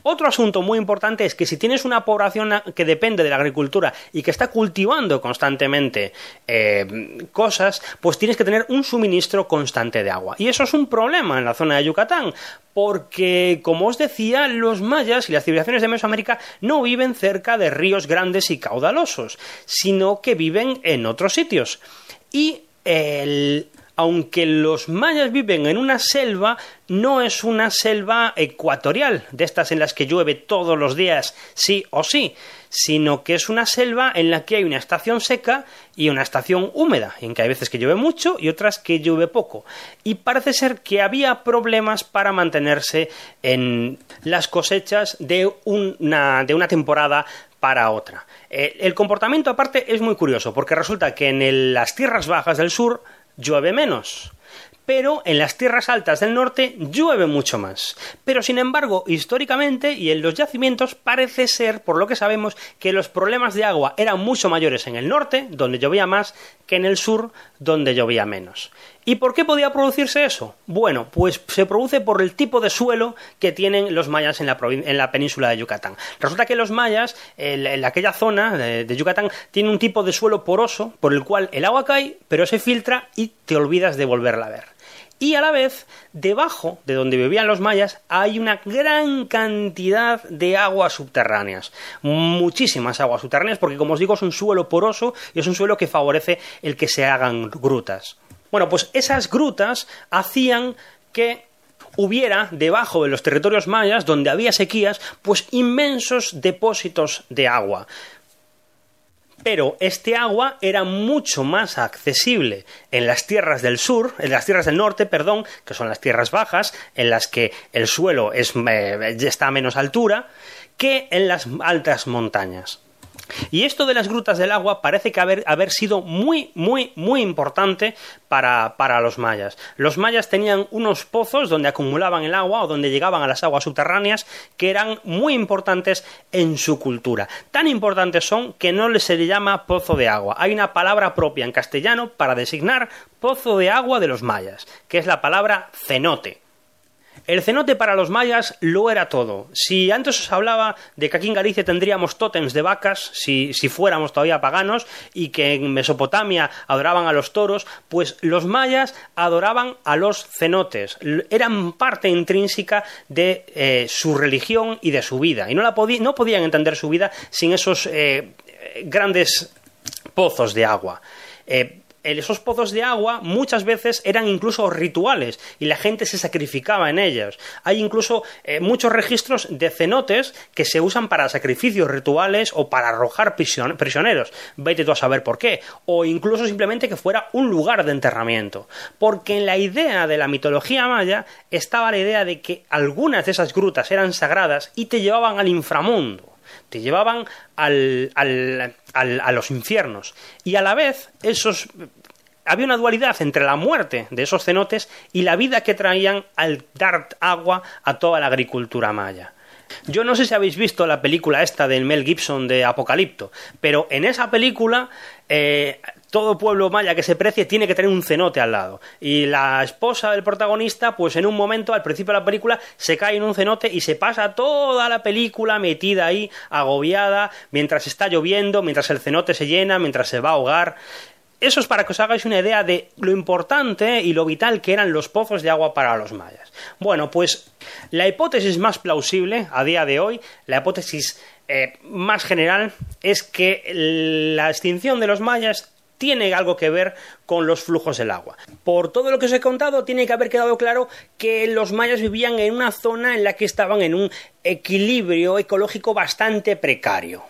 Otro asunto muy importante es que si tienes una población que depende de la agricultura y que está cultivando constantemente eh, cosas, pues tienes que tener un suministro constante de agua. Y eso es un problema en la zona de Yucatán, porque, como os decía, los mayas y las civilizaciones de Mesoamérica no viven cerca de ríos grandes y caudalosos, sino que viven en otros sitios. Y aunque los mayas viven en una selva, no es una selva ecuatorial, de estas en las que llueve todos los días, sí o sí, sino que es una selva en la que hay una estación seca y una estación húmeda, en que hay veces que llueve mucho y otras que llueve poco. Y parece ser que había problemas para mantenerse en las cosechas de una, de una temporada para otra. Eh, el comportamiento aparte es muy curioso, porque resulta que en las tierras bajas del sur llueve menos pero en las tierras altas del norte llueve mucho más. Pero sin embargo, históricamente y en los yacimientos parece ser, por lo que sabemos, que los problemas de agua eran mucho mayores en el norte, donde llovía más, que en el sur, donde llovía menos. ¿Y por qué podía producirse eso? Bueno, pues se produce por el tipo de suelo que tienen los mayas en la, península de Yucatán. Resulta que los mayas, en, aquella zona de, de, Yucatán, tienen un tipo de suelo poroso por el cual el agua cae, pero se filtra y te olvidas de volverla a ver. Y a la vez, debajo de donde vivían los mayas, hay una gran cantidad de aguas subterráneas. Muchísimas aguas subterráneas, porque como os digo, es un suelo poroso y es un suelo que favorece el que se hagan grutas. Bueno, pues esas grutas hacían que hubiera debajo de los territorios mayas, donde había sequías, pues inmensos depósitos de agua pero este agua era mucho más accesible en las tierras del sur, en las tierras del norte, perdón, que son las tierras bajas, en las que el suelo es, eh, está a menos altura, que en las altas montañas. Y esto de las grutas del agua parece que haber, haber sido muy, muy, muy importante para, para, los mayas. Los mayas tenían unos pozos donde acumulaban el agua o donde llegaban a las aguas subterráneas que eran muy importantes en su cultura. Tan importantes son que no les se le llama pozo de agua. Hay una palabra propia en castellano para designar pozo de agua de los mayas, que es la palabra cenote. El cenote para los mayas lo era todo. Si antes os hablaba de que aquí en Galicia tendríamos tótems de vacas, si, si, fuéramos todavía paganos, y que en Mesopotamia adoraban a los toros, pues los mayas adoraban a los cenotes. Eran parte intrínseca de eh, su religión y de su vida. Y no, la podían entender su vida sin esos eh, grandes pozos de agua. Eh, esos pozos de agua muchas veces eran incluso rituales y la gente se sacrificaba en ellos. Hay incluso eh, muchos registros de cenotes que se usan para sacrificios rituales o para arrojar prisioneros. Vete tú a saber por qué. O incluso simplemente que fuera un lugar de enterramiento. Porque en la idea de la mitología maya estaba la idea de que algunas de esas grutas eran sagradas y te llevaban al inframundo te llevaban al, al, a los infiernos. Y a la vez, esos había una dualidad entre la muerte de esos cenotes y la vida que traían al dar agua a toda la agricultura maya. Yo no sé si habéis visto la película esta del Mel Gibson de Apocalipto, pero en esa película eh, todo pueblo maya que se precie tiene que tener un cenote al lado. Y la esposa del protagonista, pues en un momento, al principio de la película, se cae en un cenote y se pasa toda la película metida ahí, agobiada, mientras está lloviendo, mientras el cenote se llena, mientras se va a ahogar. Eso es para que os hagáis una idea de lo importante y lo vital que eran los pozos de agua para los mayas. Bueno, pues la hipótesis más plausible a día de hoy, la hipótesis eh, más general, es que la extinción de los mayas tiene algo que ver con los flujos del agua. Por todo lo que os he contado, tiene que haber quedado claro que los mayas vivían en una zona en la que estaban en un equilibrio ecológico bastante precario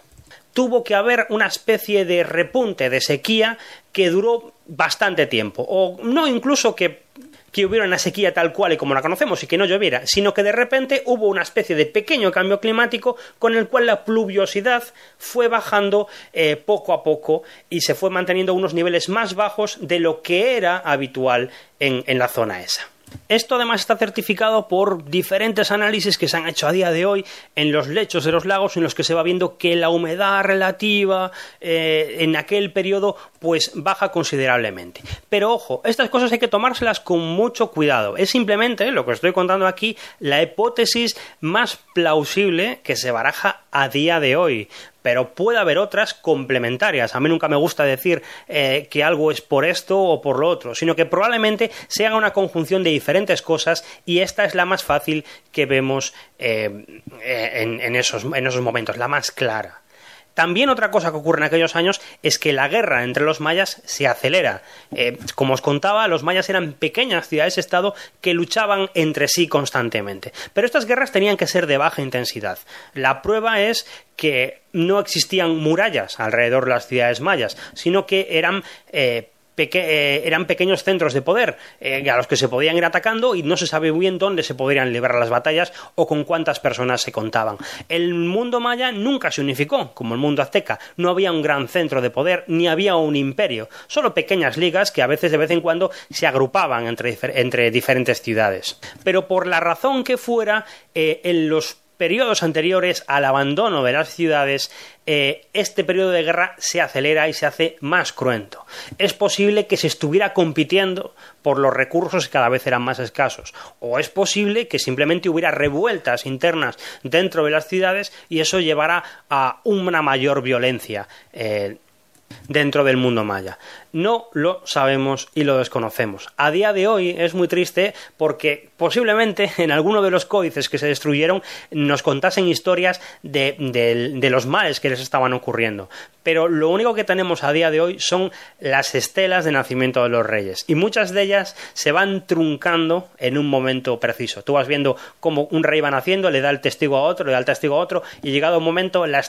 tuvo que haber una especie de repunte de sequía que duró bastante tiempo, o no incluso que que hubiera una sequía tal cual y como la conocemos y que no lloviera, sino que de repente hubo una especie de pequeño cambio climático con el cual la pluviosidad fue bajando eh, poco a poco y se fue manteniendo unos niveles más bajos de lo que era habitual en la zona esa. Esto además está certificado por diferentes análisis que se han hecho a día de hoy en los lechos de los lagos en los que se va viendo que la humedad relativa eh, en aquel periodo pues baja considerablemente. Pero ojo, estas cosas hay que tomárselas con mucho cuidado. Es simplemente, lo que estoy contando aquí, la hipótesis más plausible que se baraja a día de hoy pero puede haber otras complementarias. A mí nunca me gusta decir eh, que algo es por esto o por lo otro, sino que probablemente sea una conjunción de diferentes cosas y esta es la más fácil que vemos eh, en esos momentos, la más clara. También otra cosa que ocurre en aquellos años es que la guerra entre los mayas se acelera. Eh, como os contaba, los mayas eran pequeñas ciudades-estado que luchaban entre sí constantemente. Pero estas guerras tenían que ser de baja intensidad. La prueba es que no existían murallas alrededor de las ciudades mayas, sino que eran eh, eh, eran pequeños centros de poder eh, a los que se podían ir atacando y no se sabe bien dónde se podrían librar las batallas o con cuántas personas se contaban. El mundo maya nunca se unificó, como el mundo azteca. No había un gran centro de poder ni había un imperio, solo pequeñas ligas que a veces de vez en cuando se agrupaban entre, entre diferentes ciudades. Pero por la razón que fuera, eh, en los periodos anteriores al abandono de las ciudades, eh, este periodo de guerra se acelera y se hace más cruento. Es posible que se estuviera compitiendo por los recursos que cada vez eran más escasos, o es posible que simplemente hubiera revueltas internas dentro de las ciudades y eso llevara a una mayor violencia. Eh, dentro del mundo maya. No lo sabemos y lo desconocemos. A día de hoy es muy triste porque posiblemente en alguno de los códices que se destruyeron nos contasen historias de, los males que les estaban ocurriendo. Pero lo único que tenemos a día de hoy son las estelas de nacimiento de los reyes. Y muchas de ellas se van truncando en un momento preciso. Tú vas viendo cómo un rey va naciendo, le da el testigo a otro, le da el testigo a otro, y llegado un momento la,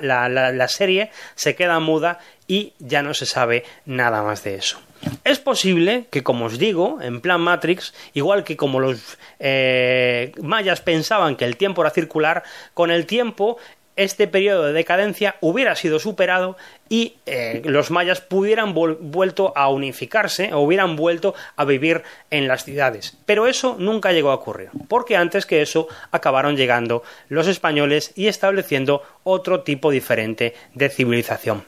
la serie se queda muda y ya no se sabe nada más de eso. Es posible que, como os digo, en plan Matrix, igual que como los eh, mayas pensaban que el tiempo era circular, con el tiempo este periodo de decadencia hubiera sido superado y eh, los mayas pudieran vuelto a unificarse o hubieran vuelto a vivir en las ciudades. Pero eso nunca llegó a ocurrir, porque antes que eso acabaron llegando los españoles y estableciendo otro tipo diferente de civilización.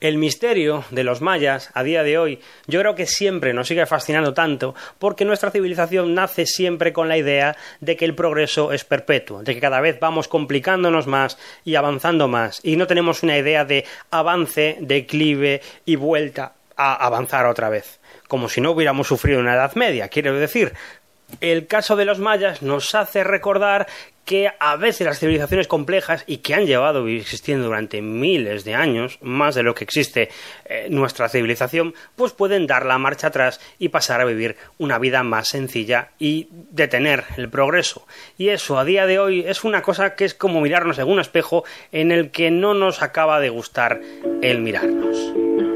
El misterio de los mayas a día de hoy yo creo que siempre nos sigue fascinando tanto porque nuestra civilización nace siempre con la idea de que el progreso es perpetuo, de que cada vez vamos complicándonos más y avanzando más y no tenemos una idea de avance, declive y vuelta a avanzar otra vez, como si no hubiéramos sufrido una Edad Media, quiero decir. El caso de los mayas nos hace recordar que a veces las civilizaciones complejas y que han llevado existiendo durante miles de años, más de lo que existe eh, nuestra civilización, pues pueden dar la marcha atrás y pasar a vivir una vida más sencilla y detener el progreso. Y eso a día de hoy es una cosa que es como mirarnos en un espejo en el que no nos acaba de gustar el mirarnos.